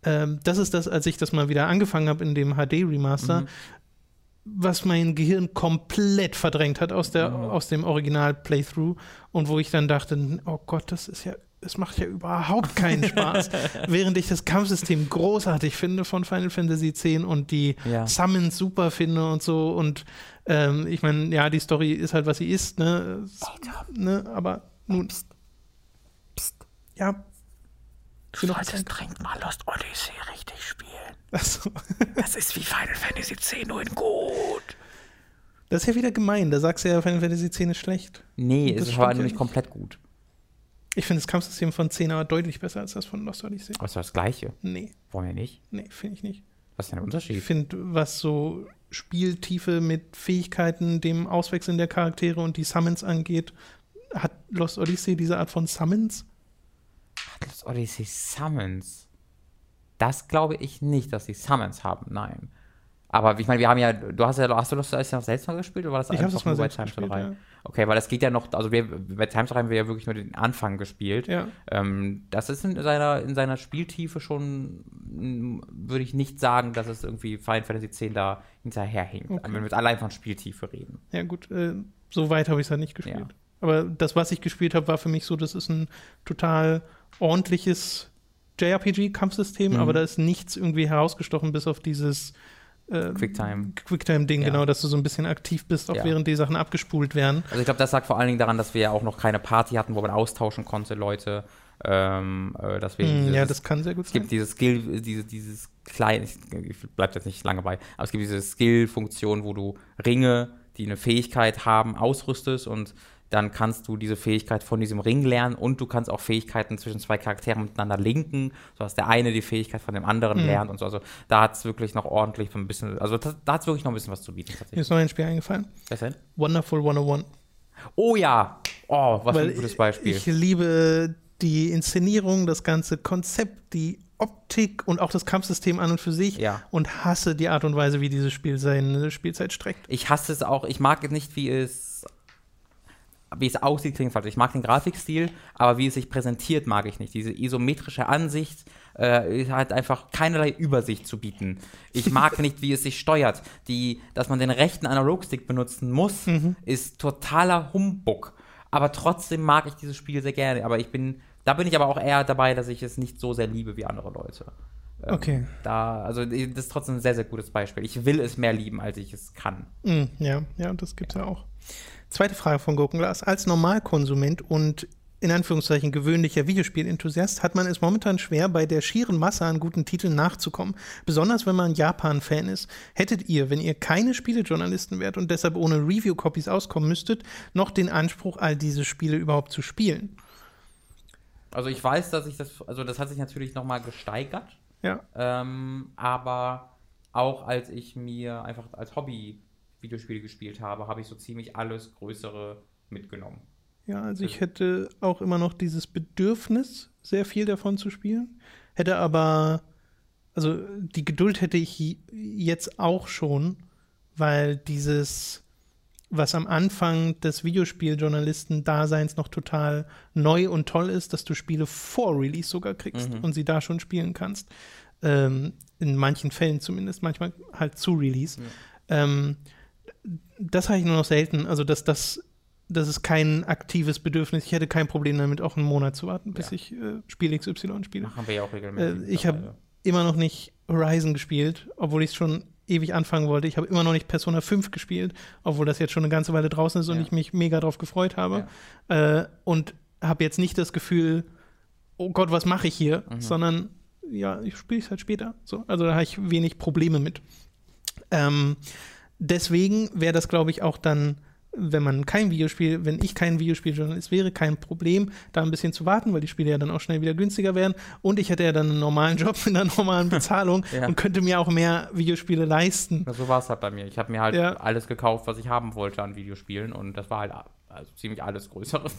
Ähm, das ist das, als ich das mal wieder angefangen habe in dem HD-Remaster, Mhm. was mein Gehirn komplett verdrängt hat aus, der, aus dem Original-Playthrough und wo ich dann dachte, oh Gott, das ist ja, es macht ja überhaupt keinen Spaß. Während ich das Kampfsystem großartig finde von Final Fantasy X und die Ja. Summons super finde und so und ähm, ich meine, ja, die Story ist halt, was sie ist, ne, Es- ne aber nun, ja, ich bin noch dringend mal Lost Odyssey richtig spielen. Achso. Das ist wie Final Fantasy X nur in gut. Das ist ja wieder gemein. Da sagst du ja, Final Fantasy X ist schlecht. Nee, es war ja nämlich nicht. komplett gut. Ich finde das Kampfsystem von 10 aber deutlich besser als das von Lost Odyssey. Aber war das Gleiche. Nee, Wollen wir nicht? nee, finde ich nicht. Was ist denn der Ich Unterschied? finde, was so Spieltiefe mit Fähigkeiten, dem Auswechseln der Charaktere und die Summons angeht, hat Lost Odyssey diese Art von Summons? Lost Odyssey Summons. Das glaube ich nicht, dass sie Summons haben. Nein. Aber ich meine, wir haben ja, du hast ja, hast du Lost Odyssey noch selbst mal gespielt oder war das Ich einfach das mal nur bei Time gespielt, 3? ja. Okay, weil das geht ja noch, also wir, bei Time 3 haben wir ja wirklich nur den Anfang gespielt. Ja. Ähm, das ist in seiner, in seiner Spieltiefe schon, mm, würde ich nicht sagen, dass es irgendwie Final Fantasy X da hinterherhinkt. Okay. Wenn wir jetzt allein von Spieltiefe reden. Ja, gut, äh, so weit habe ich es halt nicht gespielt. Ja. Aber das, was ich gespielt habe, war für mich so, das ist ein total ordentliches JRPG-Kampfsystem, Mhm. aber da ist nichts irgendwie herausgestochen, bis auf dieses äh, Quicktime. Quicktime-Ding, Ja. genau, dass du so ein bisschen aktiv bist, auch Ja. während die Sachen abgespult werden. Also ich glaube, das lag vor allen Dingen daran, dass wir ja auch noch keine Party hatten, wo man austauschen konnte, Leute. Ähm, äh, dass wir Hm, dieses, ja, das kann sehr gut es sein. gibt diese Skill, diese, dieses kleine, ich, ich bleib jetzt nicht lange bei, aber es gibt diese Skill-Funktion, wo du Ringe, die eine Fähigkeit haben, ausrüstest und dann kannst du diese Fähigkeit von diesem Ring lernen und du kannst auch Fähigkeiten zwischen zwei Charakteren miteinander linken, sodass der eine die Fähigkeit von dem anderen Mhm. lernt und so. Also da hat es wirklich noch ordentlich so ein bisschen, also das, da hat es wirklich noch ein bisschen was zu bieten Mir ist noch ein Spiel eingefallen. Was denn? Wonderful 101. Oh ja! Oh, was für Weil ein gutes Beispiel. Ich liebe die Inszenierung, das ganze Konzept, die Optik und auch das Kampfsystem an und für sich Ja. und hasse die Art und Weise, wie dieses Spiel seine Spielzeit streckt. Ich hasse es auch, ich mag es nicht, wie es wie es aussieht, klingt falsch. Ich mag den Grafikstil, aber wie es sich präsentiert, mag ich nicht. Diese isometrische Ansicht äh, hat einfach keinerlei Übersicht zu bieten. Ich mag nicht, wie es sich steuert. Die, dass man den rechten Analogstick benutzen muss, ist totaler Humbug. Aber trotzdem mag ich dieses Spiel sehr gerne. Aber ich bin, da bin ich aber auch eher dabei, dass ich es nicht so sehr liebe wie andere Leute. Ähm, Okay. Da, also das ist trotzdem ein sehr, sehr gutes Beispiel. Ich will es mehr lieben, als ich es kann. Mm, ja, ja, das gibt's ja auch. Zweite Frage von Gurkenglas. Als Normalkonsument und in Anführungszeichen gewöhnlicher Videospielenthusiast hat man es momentan schwer, bei der schieren Masse an guten Titeln nachzukommen. Besonders wenn man Japan-Fan ist. Hättet ihr, wenn ihr keine Spielejournalisten wärt und deshalb ohne Review-Copies auskommen müsstet, noch den Anspruch, all diese Spiele überhaupt zu spielen? Also ich weiß, dass ich das, also das hat sich natürlich nochmal gesteigert. Ja. Ähm, aber auch als ich mir einfach als Hobby Videospiele gespielt habe, habe ich so ziemlich alles Größere mitgenommen. Ja, also ich hätte auch immer noch dieses Bedürfnis, sehr viel davon zu spielen. Hätte aber, also die Geduld hätte ich jetzt auch schon, weil dieses, was am Anfang des Videospieljournalisten-Daseins noch total neu und toll ist, dass du Spiele vor Release sogar kriegst mhm. und sie da schon spielen kannst. Ähm, in manchen Fällen zumindest, manchmal halt zu Release. Ja. Ähm, das habe ich nur noch selten. Also, dass das das ist kein aktives Bedürfnis. Ich hätte kein Problem damit, auch einen Monat zu warten, bis ja. ich äh, Spiel XY spiele. Machen wir ja auch regelmäßig. Äh, ich habe immer noch nicht Horizon gespielt, obwohl ich es schon ewig anfangen wollte. Ich habe immer noch nicht Persona 5 gespielt, obwohl das jetzt schon eine ganze Weile draußen ist und ich mich mega drauf gefreut habe. Ja. Äh, und habe jetzt nicht das Gefühl, oh Gott, was mache ich hier, mhm. sondern ja, ich spiele es halt später. So, also da habe ich wenig Probleme mit. Ähm, deswegen wäre das, glaube ich, auch dann wenn man kein Videospiel, wenn ich kein Videospieljournalist wäre, kein Problem, da ein bisschen zu warten, weil die Spiele ja dann auch schnell wieder günstiger werden. Und ich hätte ja dann einen normalen Job mit einer normalen Bezahlung ja. und könnte mir auch mehr Videospiele leisten. Ja, so war es halt bei mir. Ich habe mir halt ja. alles gekauft, was ich haben wollte an Videospielen und das war halt also ziemlich alles Größere.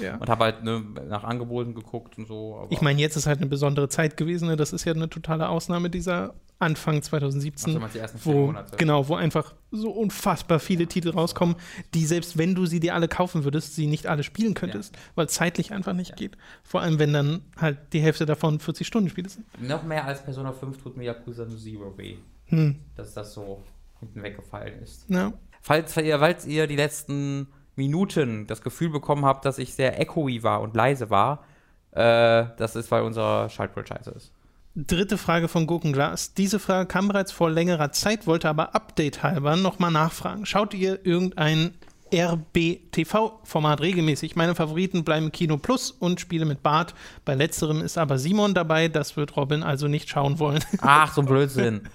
Ja. Und habe halt ne, nach Angeboten geguckt und so. ich meine, jetzt ist halt eine besondere Zeit gewesen. Ne? Das ist ja eine totale Ausnahme dieser Anfang 2017. Also die ersten wo, Monate. Genau, wo einfach so unfassbar viele Titel rauskommen, die selbst wenn du sie dir alle kaufen würdest, sie nicht alle spielen könntest, ja. weil es zeitlich einfach nicht ja. geht. Vor allem, wenn dann halt die Hälfte davon 40-Stunden-Spiele sind. Noch mehr als Persona 5 tut mir Yakuza Zero weh. Hm. Dass das so hinten weggefallen ist. Ja. Falls ihr, falls ihr die letzten Minuten das Gefühl bekommen habe, dass ich sehr echoey war und leise war, äh, das ist, weil unser Schaltpult scheiße ist. Dritte Frage von Gurkenglas. Diese Frage kam bereits vor längerer Zeit, wollte aber Update halber nochmal nachfragen. Schaut ihr irgendein RBTV-Format regelmäßig. Meine Favoriten bleiben Kino Plus und Spiele mit Bart. Bei letzterem ist aber Simon dabei. Das wird Robin also nicht schauen wollen. Ach, so ein Blödsinn.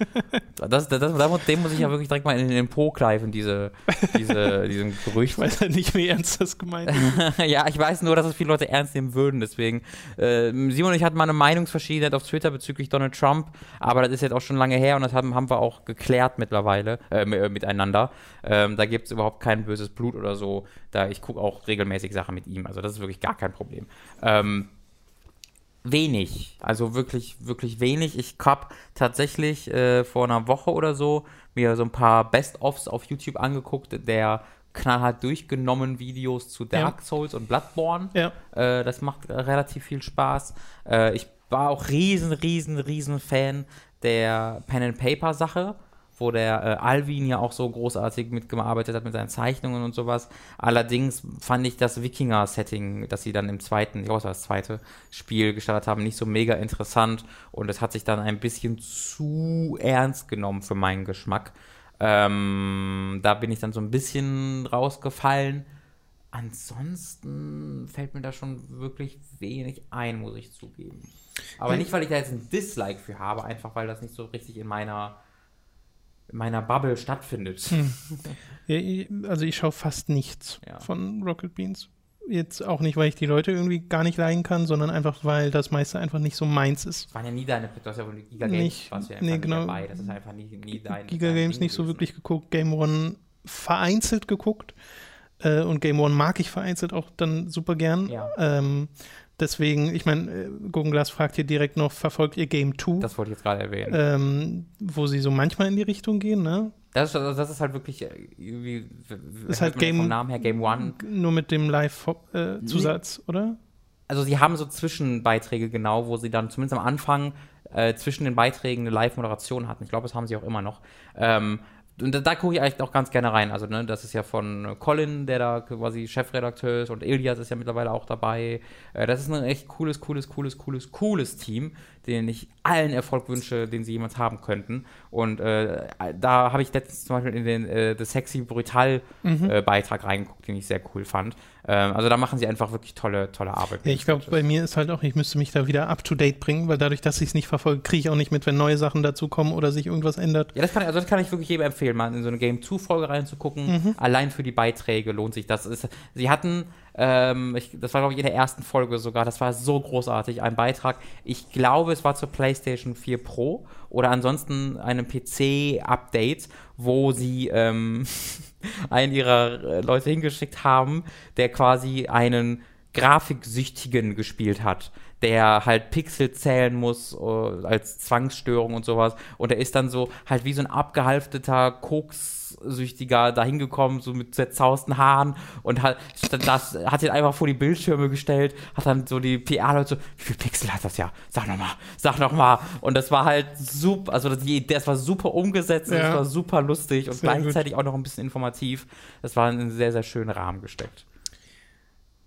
Das, das, das, dem muss ich ja wirklich direkt mal in den Po greifen, diese, diese, diesen Gerücht. Ich weiß ja nicht, wie ernst das gemeint ist. ja, ich weiß nur, dass es viele Leute ernst nehmen würden. Deswegen, äh, Simon und ich hatten mal eine Meinungsverschiedenheit auf Twitter bezüglich Donald Trump. Aber das ist jetzt auch schon lange her und das haben, haben wir auch geklärt mittlerweile äh, miteinander. Ähm, da gibt es überhaupt kein böses Blut Blut oder so. Da ich gucke auch regelmäßig Sachen mit ihm. Also das ist wirklich gar kein Problem. Ähm, wenig, also wirklich, wirklich wenig. Ich habe tatsächlich äh, vor einer Woche oder so mir so ein paar Best-ofs auf YouTube angeguckt, der knallhart durchgenommen Videos zu Dark ja. Souls und Bloodborne. Ja. Äh, das macht relativ viel Spaß. Äh, ich war auch riesen, riesen, riesen Fan der Pen and Paper Sache wo der äh, Alvin ja auch so großartig mitgearbeitet hat mit seinen Zeichnungen und sowas. Allerdings fand ich das Wikinger-Setting, das sie dann im zweiten, ich glaube, es war das zweite Spiel gestartet haben, nicht so mega interessant und es hat sich dann ein bisschen zu ernst genommen für meinen Geschmack. Ähm, da bin ich dann so ein bisschen rausgefallen. Ansonsten fällt mir da schon wirklich wenig ein, muss ich zugeben. Aber nicht, weil ich da jetzt ein Dislike für habe, einfach weil das nicht so richtig in meiner meiner Bubble stattfindet. Hm. Ja, also ich schaue fast nichts ja. von Rocket Beans. Jetzt auch nicht, weil ich die Leute irgendwie gar nicht leiden kann, sondern einfach, weil das meiste einfach nicht so meins ist. Das waren ja nie deine, du hast ja wohl Giga Games, nicht, warst ja nee, genau, dabei. Das ist einfach nie, nie dein Giga dein Games Ding nicht so wirklich geguckt, Game One vereinzelt geguckt. Äh, und Game One mag ich vereinzelt auch dann super gern. Ja. Ähm, Deswegen, ich meine, äh, Gugenglas fragt hier direkt noch, verfolgt ihr Game 2? Das wollte ich jetzt gerade erwähnen. Ähm, wo sie so manchmal in die Richtung gehen, ne? Das, ist, das ist halt wirklich, äh, wie, ist halt Game, vom Namen her Game One. Nur mit dem Live-Zusatz, äh, oder? Also sie haben so Zwischenbeiträge genau, wo sie dann zumindest am Anfang äh, zwischen den Beiträgen eine Live-Moderation hatten. Ich glaube, das haben sie auch immer noch. Ähm, und da, da gucke ich eigentlich auch ganz gerne rein. Also, ne, das ist ja von Colin, der da quasi Chefredakteur ist und Ilias ist ja mittlerweile auch dabei. Äh, das ist ein echt cooles, cooles, cooles, cooles, cooles Team, denen ich allen Erfolg wünsche, den sie jemals haben könnten. Und äh, da habe ich letztens zum Beispiel in den äh, The Sexy Brutal mhm. äh, Beitrag reingeguckt, den ich sehr cool fand. Ähm, also da machen sie einfach wirklich tolle, tolle Arbeit. Ja, ich glaube, bei mir ist halt auch, ich müsste mich da wieder up to date bringen, weil dadurch, dass ich es nicht verfolge, kriege ich auch nicht mit, wenn neue Sachen dazukommen oder sich irgendwas ändert. Ja, das kann, also das kann ich wirklich jedem empfehlen, mal in so eine Game 2-Folge reinzugucken. Mhm. Allein für die Beiträge lohnt sich das. Ist, sie hatten ähm, ich, das war, glaube ich, in der ersten Folge sogar. Das war so großartig. Ein Beitrag. Ich glaube, es war zur PlayStation 4 Pro oder ansonsten einem PC-Update, wo sie ähm, einen ihrer äh, Leute hingeschickt haben, der quasi einen Grafiksüchtigen gespielt hat, der halt Pixel zählen muss uh, als Zwangsstörung und sowas. Und er ist dann so halt wie so ein abgehalfteter Kokssüchtiger dahin gekommen, so mit zerzausten Haaren und hat das hat ihn einfach vor die Bildschirme gestellt, hat dann so die PR-Leute so, wie viel Pixel hat das ja? Sag nochmal, sag nochmal. Und das war halt super, also das, das war super umgesetzt, ja. das war super lustig und sehr gleichzeitig gut. auch noch ein bisschen informativ. Das war in einen sehr, sehr schönen Rahmen gesteckt.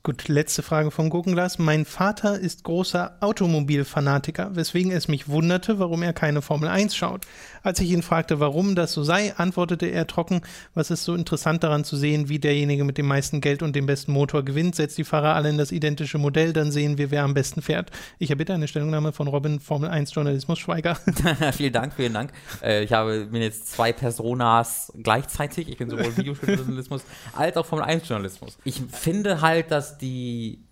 Gut, letzte Frage vom Gurkenglas. Mein Vater ist großer Automobilfanatiker, weswegen es mich wunderte, warum er keine Formel 1 schaut. Als ich ihn fragte, warum das so sei, antwortete er trocken, was ist so interessant daran zu sehen, wie derjenige mit dem meisten Geld und dem besten Motor gewinnt, setzt die Fahrer alle in das identische Modell, dann sehen wir, wer am besten fährt. Ich habe bitte eine Stellungnahme von Robin, Formel 1 Journalismus Schweiger. vielen Dank, vielen Dank. Äh, ich habe mir jetzt zwei Personas gleichzeitig, ich bin sowohl Videojournalismus als auch Formel 1 Journalismus. Ich finde halt, dass die.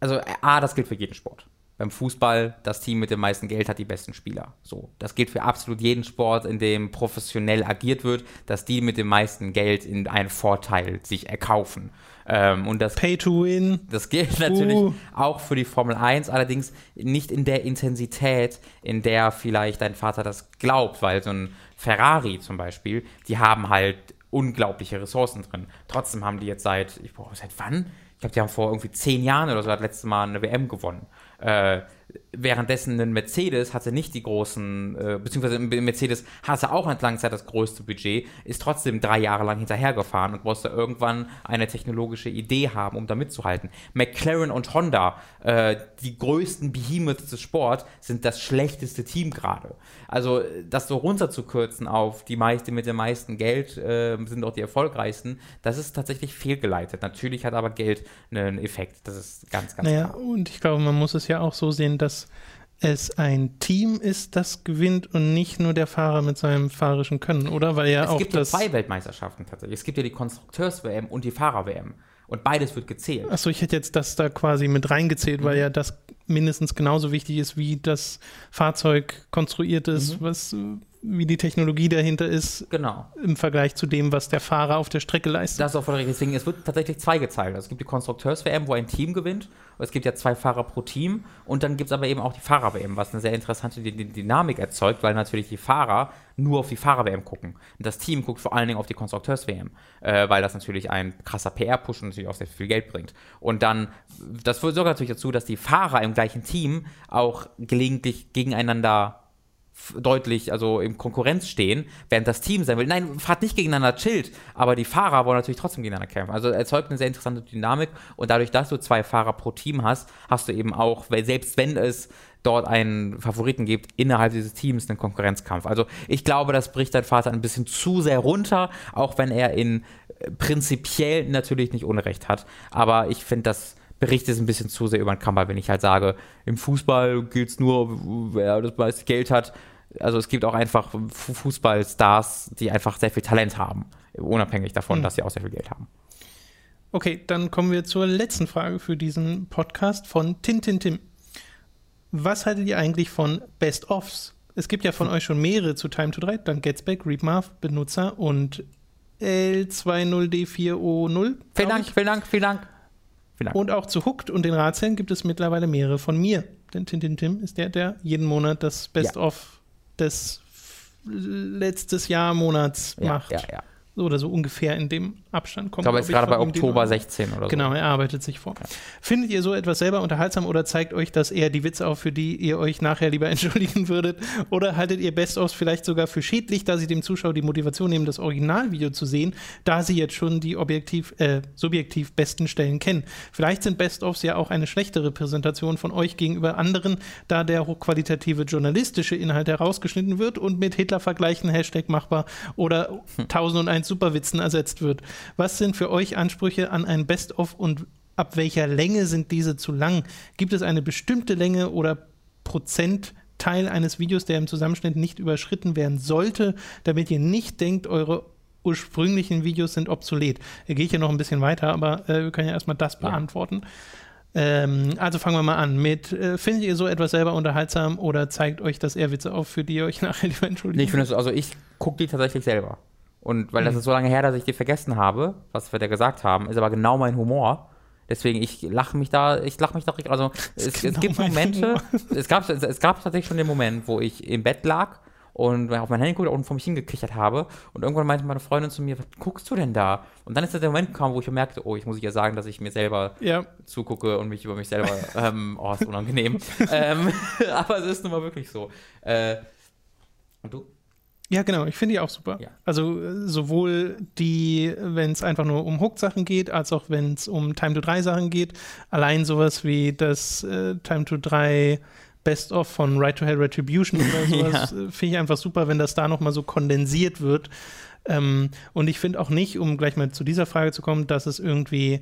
Also, A, das gilt für jeden Sport. Beim Fußball, das Team mit dem meisten Geld hat die besten Spieler. So. Das gilt für absolut jeden Sport, in dem professionell agiert wird, dass die mit dem meisten Geld in einen Vorteil sich erkaufen. Ähm, und das, Pay to win. Das gilt natürlich uh. auch für die Formel 1, allerdings nicht in der Intensität, in der vielleicht dein Vater das glaubt, weil so ein Ferrari zum Beispiel, die haben halt unglaubliche Ressourcen drin. Trotzdem haben die jetzt seit, ich boah, seit wann? Ich glaube, die haben vor irgendwie zehn Jahren oder so das letzte Mal eine WM gewonnen. Äh, währenddessen ein Mercedes hatte nicht die großen, äh, beziehungsweise Mercedes hatte auch eine lange Zeit das größte Budget, ist trotzdem drei Jahre lang hinterhergefahren und musste irgendwann eine technologische Idee haben, um da mitzuhalten. McLaren und Honda, äh, die größten Behemoths des Sports, sind das schlechteste Team gerade. Also das so runterzukürzen auf die meisten mit dem meisten Geld äh, sind auch die erfolgreichsten, das ist tatsächlich fehlgeleitet. Natürlich hat aber Geld einen Effekt, das ist ganz, ganz naja, klar. Und ich glaube, man muss es ja auch so sehen, dass es ein Team ist, das gewinnt und nicht nur der Fahrer mit seinem fahrerischen Können, oder? Weil ja es auch gibt ja zwei Weltmeisterschaften tatsächlich. Es gibt ja die Konstrukteurs-WM und die Fahrer-WM. Und beides wird gezählt. Achso, ich hätte jetzt das da quasi mit reingezählt, mhm. weil ja das mindestens genauso wichtig ist, wie das Fahrzeug konstruiert ist, mhm. was wie die Technologie dahinter ist. Genau. Im Vergleich zu dem, was der Fahrer auf der Strecke leistet. Das ist auch voll richtig. Deswegen, es wird tatsächlich zwei gezeigt. Also es gibt die Konstrukteurs-WM, wo ein Team gewinnt. Es gibt ja zwei Fahrer pro Team. Und dann gibt es aber eben auch die Fahrer-WM, was eine sehr interessante Dynamik erzeugt, weil natürlich die Fahrer nur auf die Fahrer-WM gucken. Und das Team guckt vor allen Dingen auf die Konstrukteurs-WM, äh, weil das natürlich ein krasser PR-Push und natürlich auch sehr viel Geld bringt. Und dann, das führt sogar natürlich dazu, dass die Fahrer im gleichen Team auch gelegentlich gegeneinander deutlich, also im Konkurrenz stehen, während das Team sein will. Nein, fahrt nicht gegeneinander, chillt, aber die Fahrer wollen natürlich trotzdem gegeneinander kämpfen. Also erzeugt eine sehr interessante Dynamik und dadurch, dass du zwei Fahrer pro Team hast, hast du eben auch, weil selbst wenn es dort einen Favoriten gibt, innerhalb dieses Teams einen Konkurrenzkampf. Also ich glaube, das bricht dein Vater ein bisschen zu sehr runter, auch wenn er in äh, prinzipiell natürlich nicht Unrecht hat. Aber ich finde das berichtet es ein bisschen zu sehr über den Kammer, wenn ich halt sage, im Fußball gilt es nur, wer das meiste Geld hat. Also es gibt auch einfach Fußballstars, die einfach sehr viel Talent haben, unabhängig davon, mhm. dass sie auch sehr viel Geld haben. Okay, dann kommen wir zur letzten Frage für diesen Podcast von Tintin Tim. Was haltet ihr eigentlich von Best-Offs? Es gibt ja von hm. euch schon mehrere zu Time to 3, dann Getsback, Readmarth, Benutzer und L20D4O0. Vielen Dank, vielen Dank, vielen Dank. Und auch zu Hooked und den Rätseln gibt es mittlerweile mehrere von mir. Denn Tintin Tim ist der, der jeden Monat das Best-of ja. Des letztes Jahr Monats ja, macht. Ja, ja. so oder so ungefähr in dem Abstand kommt. Ich glaube, er ist gerade bei Oktober 16 oder so. Genau, er arbeitet sich vor. Ja. Findet ihr so etwas selber unterhaltsam oder zeigt euch das eher die Witze auf, für die ihr euch nachher lieber entschuldigen würdet? Oder haltet ihr Best-ofs vielleicht sogar für schädlich, da sie dem Zuschauer die Motivation nehmen, das Originalvideo zu sehen, da sie jetzt schon die objektiv, äh, subjektiv besten Stellen kennen? Vielleicht sind Best-ofs ja auch eine schlechtere Präsentation von euch gegenüber anderen, da der hochqualitative journalistische Inhalt herausgeschnitten wird und mit Hitler-Vergleichen, Hashtag machbar oder 1001 Superwitzen ersetzt wird. Was sind für euch Ansprüche an ein Best-of und ab welcher Länge sind diese zu lang? Gibt es eine bestimmte Länge oder Prozentteil eines Videos, der im Zusammenschnitt nicht überschritten werden sollte, damit ihr nicht denkt, eure ursprünglichen Videos sind obsolet. Hier gehe ich ja noch ein bisschen weiter, aber äh, wir können ja erstmal das beantworten. Ja. Ähm, also fangen wir mal an mit, äh, findet ihr so etwas selber unterhaltsam oder zeigt euch das eher Witze auf, für die ihr euch nachher lieber entschuldigt? Nee, ich finde es, also ich gucke die tatsächlich selber. Und weil mhm. das ist so lange her, dass ich die vergessen habe, was wir da gesagt haben, ist aber genau mein Humor. Deswegen, ich lache mich da, ich lache mich da, also es, genau es gibt Momente, es gab, es, es gab tatsächlich schon den Moment, wo ich im Bett lag und auf mein Handy geguckt und vor mich hingekichert habe. Und irgendwann meinte meine Freundin zu mir, was guckst du denn da? Und dann ist der Moment gekommen, wo ich merkte, oh, ich muss ja sagen, dass ich mir selber ja. zugucke und mich über mich selber, ähm, oh, ist unangenehm. ähm, aber es ist nun mal wirklich so. Äh, und du? Ja, genau, ich finde die auch super. Ja. Also äh, sowohl die, wenn es einfach nur um Hook-Sachen geht, als auch wenn es um Time-to-3-Sachen geht. Allein sowas wie das äh, Time-to-3 Best-of von Right to Hell Retribution oder sowas ja. Äh, finde ich einfach super, wenn das da nochmal so kondensiert wird. Ähm, und ich finde auch nicht, um gleich mal zu dieser Frage zu kommen, dass es irgendwie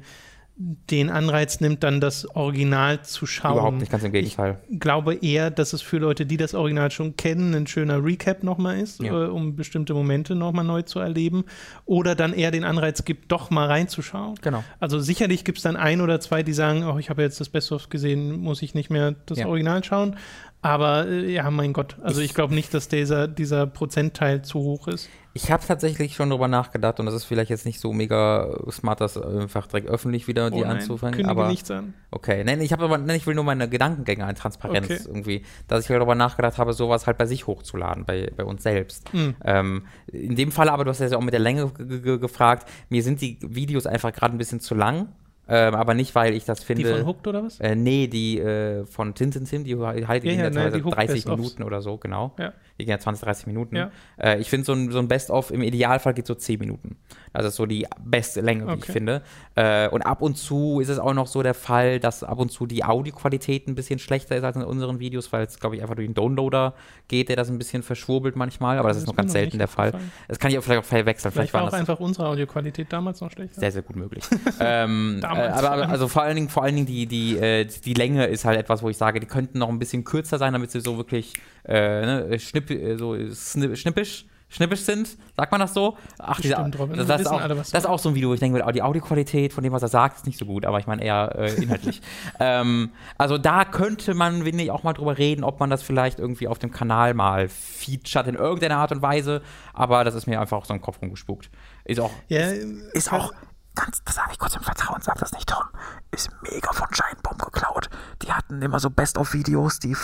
den Anreiz nimmt, dann das Original zu schauen. Überhaupt nicht, ganz im Gegenteil. Ich glaube eher, dass es für Leute, die das Original schon kennen, ein schöner Recap nochmal ist, ja. äh, um bestimmte Momente nochmal neu zu erleben. Oder dann eher den Anreiz gibt, doch mal reinzuschauen. Genau. Also sicherlich gibt es dann ein oder zwei, die sagen, oh, ich habe jetzt das Best-of gesehen, muss ich nicht mehr das ja. Original schauen. Aber äh, ja, mein Gott, also ich, ich glaube nicht, dass dieser, dieser Prozentteil zu hoch ist. Ich habe tatsächlich schon darüber nachgedacht und das ist vielleicht jetzt nicht so mega smart, das einfach direkt öffentlich wieder die oh nein, anzufangen. Kündige aber nichts an. Okay, nein, ich habe aber, nein, ich will nur meine Gedankengänge an Transparenz okay. irgendwie, dass ich halt darüber nachgedacht habe, sowas halt bei sich hochzuladen, bei, bei uns selbst. Mhm. Ähm, in dem Fall aber, du hast ja auch mit der Länge gefragt, mir sind die Videos einfach gerade ein bisschen zu lang. Ähm, aber nicht, weil ich das finde. Die von Hooked oder was? Äh, nee, die äh, von Tintin Sim, die halt ja, ja, ja, die 30 Minuten oder so, genau. Ja. Die gehen ja 20, 30 Minuten. Ja. Äh, ich finde, so ein, so ein Best-of im Idealfall geht so 10 Minuten. Also so die beste Länge, wie okay. ich finde. Äh, und ab und zu ist es auch noch so der Fall, dass ab und zu die Audioqualität ein bisschen schlechter ist als in unseren Videos, weil es, glaube ich, einfach durch den Downloader geht, der das ein bisschen verschwurbelt manchmal. Aber das, das ist noch ganz selten der Fall. Das kann ich auch vielleicht auch verwechseln. Vielleicht, vielleicht war auch einfach unsere Audioqualität damals noch schlechter. Sehr, sehr gut möglich. ähm, damals. Äh, aber, aber, also vor allen Dingen, vor allen Dingen die, die, äh, die Länge ist halt etwas, wo ich sage, die könnten noch ein bisschen kürzer sein, damit sie so wirklich äh, ne, schnipp, äh, so schnippisch schnippisch sind, sagt man das so? Ach, dieser, Stimmt, das, das, ist auch, das ist auch so ein Video, wo ich denke, die Audioqualität von dem, was er sagt, ist nicht so gut, aber ich meine eher äh, inhaltlich. ähm, also da könnte man, finde ich, auch mal drüber reden, ob man das vielleicht irgendwie auf dem Kanal mal featured in irgendeiner Art und Weise, aber das ist mir einfach auch so im Kopf rumgespuckt. Ist auch, ja, ist, ist auch ganz, das sage ich kurz im Vertrauen, sag das nicht, Tom, ist mega von Giant Bomb geklaut. Die hatten immer so Best-of-Videos, die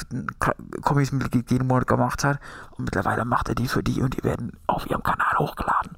Comics jeden Monat gemacht hat. Und mittlerweile macht er die für die und die werden auf ihrem Kanal hochgeladen.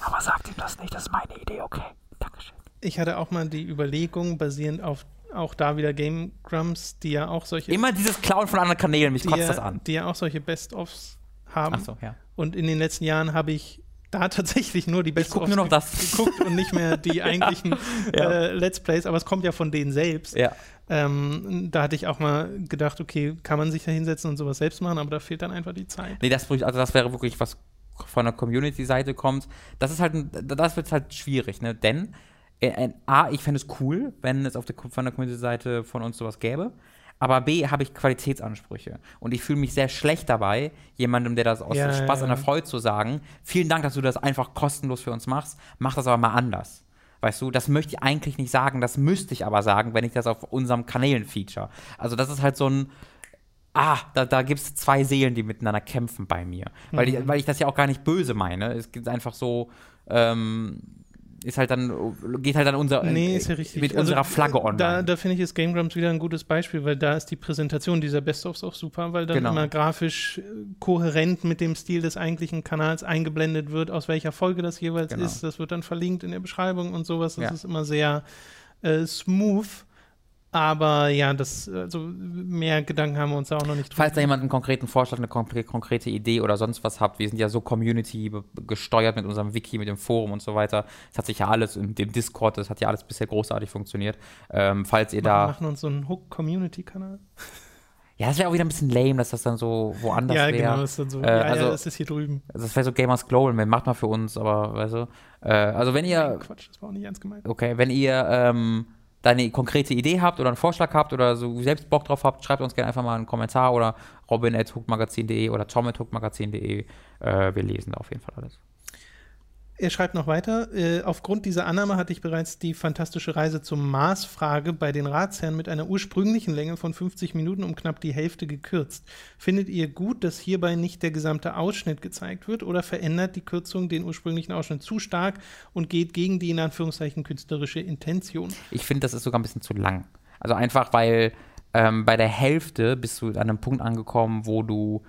Aber sagt ihm das nicht, das ist meine Idee, okay. Dankeschön. Ich hatte auch mal die Überlegung, basierend auf auch da wieder Game Grumps, die ja auch solche. Immer dieses Klauen von anderen Kanälen, mich kotzt ja, das an. Die ja auch solche Best-ofs haben. Ach so, ja. Und in den letzten Jahren habe ich da tatsächlich nur die nur noch das geguckt und nicht mehr die eigentlichen ja. äh, Let's Plays, aber es kommt ja von denen selbst. Ja. Ähm, da hatte ich auch mal gedacht, okay, kann man sich da hinsetzen und sowas selbst machen, aber da fehlt dann einfach die Zeit. Nee, das, also das wäre wirklich was von der Community-Seite kommt. Das ist halt, das wird halt schwierig, ne? Denn äh, äh, A, ich fände es cool, wenn es auf der, von der Community-Seite von uns sowas gäbe. Aber B, habe ich Qualitätsansprüche. Und ich fühle mich sehr schlecht dabei, jemandem, der das aus ja, Spaß ja. an der Freude zu sagen, vielen Dank, dass du das einfach kostenlos für uns machst, mach das aber mal anders. Weißt du, das möchte ich eigentlich nicht sagen, das müsste ich aber sagen, wenn ich das auf unserem Kanälen feature. Also das ist halt so ein, ah, da, da gibt es zwei Seelen, die miteinander kämpfen bei mir. Mhm. Weil, ich, weil ich das ja auch gar nicht böse meine. Es gibt einfach so, ähm, ist halt dann, geht halt dann unser, nee, ist ja richtig. mit Also, unserer Flagge online. Da, da finde ich ist Game Grumps wieder ein gutes Beispiel, weil da ist die Präsentation dieser Best-ofs auch super, weil dann Genau. immer grafisch äh, kohärent mit dem Stil des eigentlichen Kanals eingeblendet wird, aus welcher Folge das jeweils Genau. ist. Das wird dann verlinkt in der Beschreibung und sowas. Das Ja. ist immer sehr äh, smooth. Aber ja, das, also mehr Gedanken haben wir uns da auch noch nicht Falls da jemand einen konkreten Vorschlag, eine konkre- konkrete Idee oder sonst was habt, wir sind ja so Community gesteuert mit unserem Wiki, mit dem Forum und so weiter. Es hat sich ja alles in dem Discord, das hat ja alles bisher großartig funktioniert. Ähm, falls ihr Wir da, machen uns so einen Hook-Community-Kanal. ja, das wäre auch wieder ein bisschen lame, dass das dann so woanders Ja, wäre. genau, ist dann so. Äh, ja, also- ja, das ist hier drüben. Also das wäre so Gamers Global, man macht mal für uns, aber weißt du. Äh, also wenn ihr, Quatsch, das war auch nicht ernst gemeint. okay, wenn ihr ähm, da eine konkrete Idee habt oder einen Vorschlag habt oder so selbst Bock drauf habt, schreibt uns gerne einfach mal einen Kommentar oder robin.hookmagazin.de oder tom.hookmagazin.de. Äh, wir lesen da auf jeden Fall alles. Er schreibt noch weiter, äh, aufgrund dieser Annahme hatte ich bereits die fantastische Reise zum Mars-Frage bei den Ratsherren mit einer ursprünglichen Länge von 50 Minuten um knapp die Hälfte gekürzt. Findet ihr gut, dass hierbei nicht der gesamte Ausschnitt gezeigt wird oder verändert die Kürzung den ursprünglichen Ausschnitt zu stark und geht gegen die in Anführungszeichen künstlerische Intention? Ich finde, das ist sogar ein bisschen zu lang. Also einfach, weil ähm, bei der Hälfte bist du an einem Punkt angekommen, wo du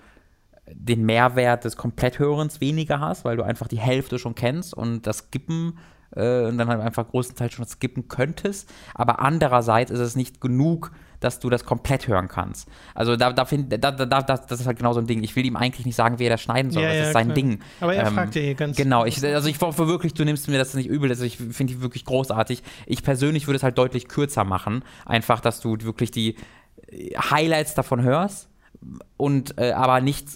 den Mehrwert des Kompletthörens weniger hast, weil du einfach die Hälfte schon kennst und das Skippen äh, und dann halt einfach größtenteils schon skippen könntest. Aber andererseits ist es nicht genug, dass du das komplett hören kannst. Also da, da find, da, da, da, das ist halt genau so ein Ding. Ich will ihm eigentlich nicht sagen, wie er das schneiden soll. Ja, das ja, ist sein klar. Ding. Aber er Ähm, fragt ja hier ganz. Genau, ich, also ich hoffe wirklich, du nimmst mir das nicht übel, also ich finde die wirklich großartig. Ich persönlich würde es halt deutlich kürzer machen, einfach, dass du wirklich die Highlights davon hörst und äh, aber nicht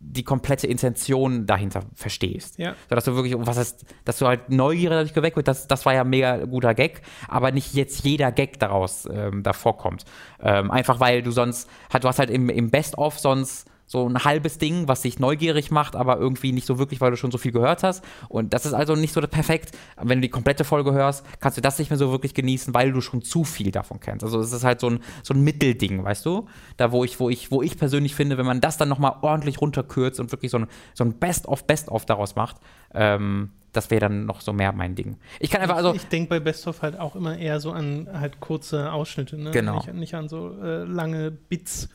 die komplette Intention dahinter verstehst. Ja. So, dass du wirklich, was heißt, dass du halt Neugier dadurch geweckt wird, das, das war ja ein mega guter Gag, aber nicht jetzt jeder Gag daraus ähm, davor kommt. Ähm, einfach weil du sonst, halt, du hast halt im, im Best-of sonst so ein halbes Ding, was dich neugierig macht, aber irgendwie nicht so wirklich, weil du schon so viel gehört hast. Und das ist also nicht so perfekt. Wenn du die komplette Folge hörst, kannst du das nicht mehr so wirklich genießen, weil du schon zu viel davon kennst. Also es ist halt so ein, so ein Mittelding, weißt du? Da, wo ich, wo ich, wo ich persönlich finde, wenn man das dann nochmal ordentlich runterkürzt und wirklich so ein, so ein Best-of, Best-of daraus macht, ähm, das wäre dann noch so mehr mein Ding. Ich kann einfach, also, ich denke bei Best of halt auch immer eher so an halt kurze Ausschnitte, ne? Genau. Nicht, nicht an so äh, lange Bits,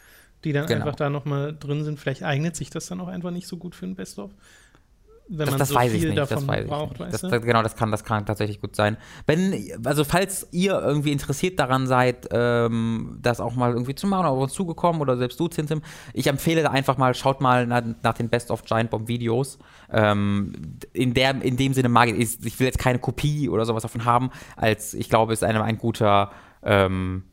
die dann Genau. einfach da nochmal drin sind. Vielleicht eignet sich das dann auch einfach nicht so gut für ein Best of. Wenn Das, man das so weiß viel ich nicht. davon Das weiß braucht, ich nicht. weißt Das, genau, das kann, das kann tatsächlich gut sein. Wenn, also falls ihr irgendwie interessiert daran seid, ähm, das auch mal irgendwie zu machen auf uns zugekommen oder selbst du, Tintim, ich empfehle da einfach mal, schaut mal nach, nach den Best of Giant Bomb Videos. Ähm, in, der, in dem Sinne mag ich, ich will jetzt keine Kopie oder sowas davon haben, als ich glaube, es ist eine, ein guter ähm,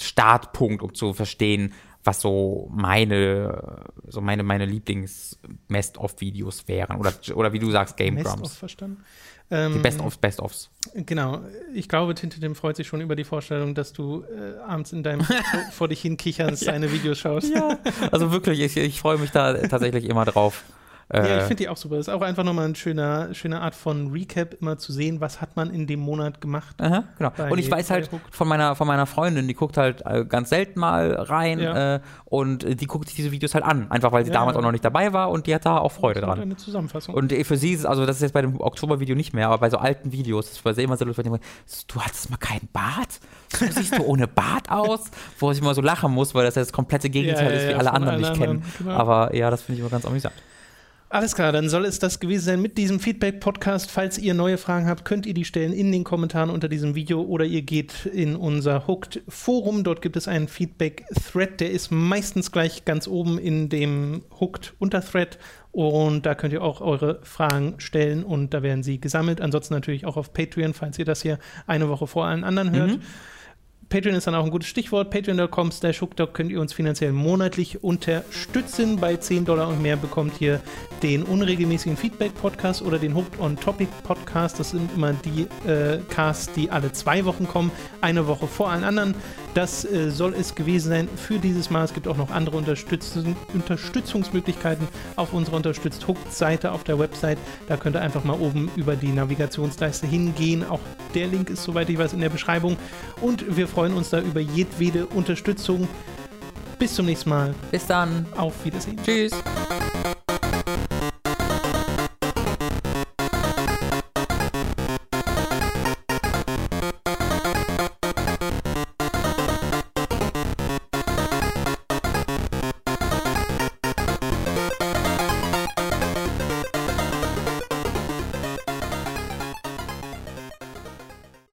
Startpunkt, um zu verstehen, was so meine, so meine, meine Lieblings-Best-of-Videos wären. Oder, oder wie du sagst, Game Best of Drums. verstanden. Die Ähm, Best-ofs, Best-ofs. Genau. Ich glaube, Tintidim freut sich schon über die Vorstellung, dass du äh, abends in deinem vor, dich hin kichernd seine Videos schaust. Ja, also wirklich, ich, ich freue mich da tatsächlich immer drauf. Ja, Äh, ich finde die auch super. Das ist auch einfach nochmal eine schöne, schöne Art von Recap, immer zu sehen, was hat man in dem Monat gemacht. Aha, genau. und ich weiß halt von meiner, von meiner Freundin, die guckt halt äh, ganz selten mal rein Ja. äh, und äh, die guckt sich diese Videos halt an, einfach weil sie Ja, damals ja. auch noch nicht dabei war und die hat da auch Freude Das dran. Eine Zusammenfassung. Und äh, für sie ist es, also das ist jetzt bei dem Oktober-Video nicht mehr, aber bei so alten Videos, das war immer so du hattest mal keinen Bart? So siehst du ohne Bart aus? Wo ich immer so lachen muss, weil das ja das komplette Gegenteil ist, wie alle anderen nicht kennen. genau. Aber ja, das finde ich immer ganz amüsant. Alles klar, dann soll es das gewesen sein mit diesem Feedback-Podcast. Falls ihr neue Fragen habt, könnt ihr die stellen in den Kommentaren unter diesem Video oder ihr geht in unser Hooked-Forum. Dort gibt es einen Feedback-Thread, der ist meistens gleich ganz oben in dem Hooked-Unterthread. Und da könnt ihr auch eure Fragen stellen und da werden sie gesammelt. Ansonsten natürlich auch auf Patreon, falls ihr das hier eine Woche vor allen anderen hört. Patreon ist dann auch ein gutes Stichwort. Patreon.com slash hookdog könnt ihr uns finanziell monatlich unterstützen. Bei 10 Dollar und mehr bekommt ihr den unregelmäßigen Feedback-Podcast oder den Hooked on Topic Podcast. Das sind immer die äh, Casts, die alle zwei Wochen kommen. Eine Woche vor allen anderen. Das äh, soll es gewesen sein für dieses Mal. Es gibt auch noch andere Unterstützung, Unterstützungsmöglichkeiten auf unserer Unterstützt Hooked-Seite auf der Website. Da könnt ihr einfach mal oben über die Navigationsleiste hingehen. Auch der Link ist, soweit ich weiß, in der Beschreibung. Und wir freuen uns da über jedwede Unterstützung. Bis zum nächsten Mal. Bis dann. Auf Wiedersehen. Tschüss.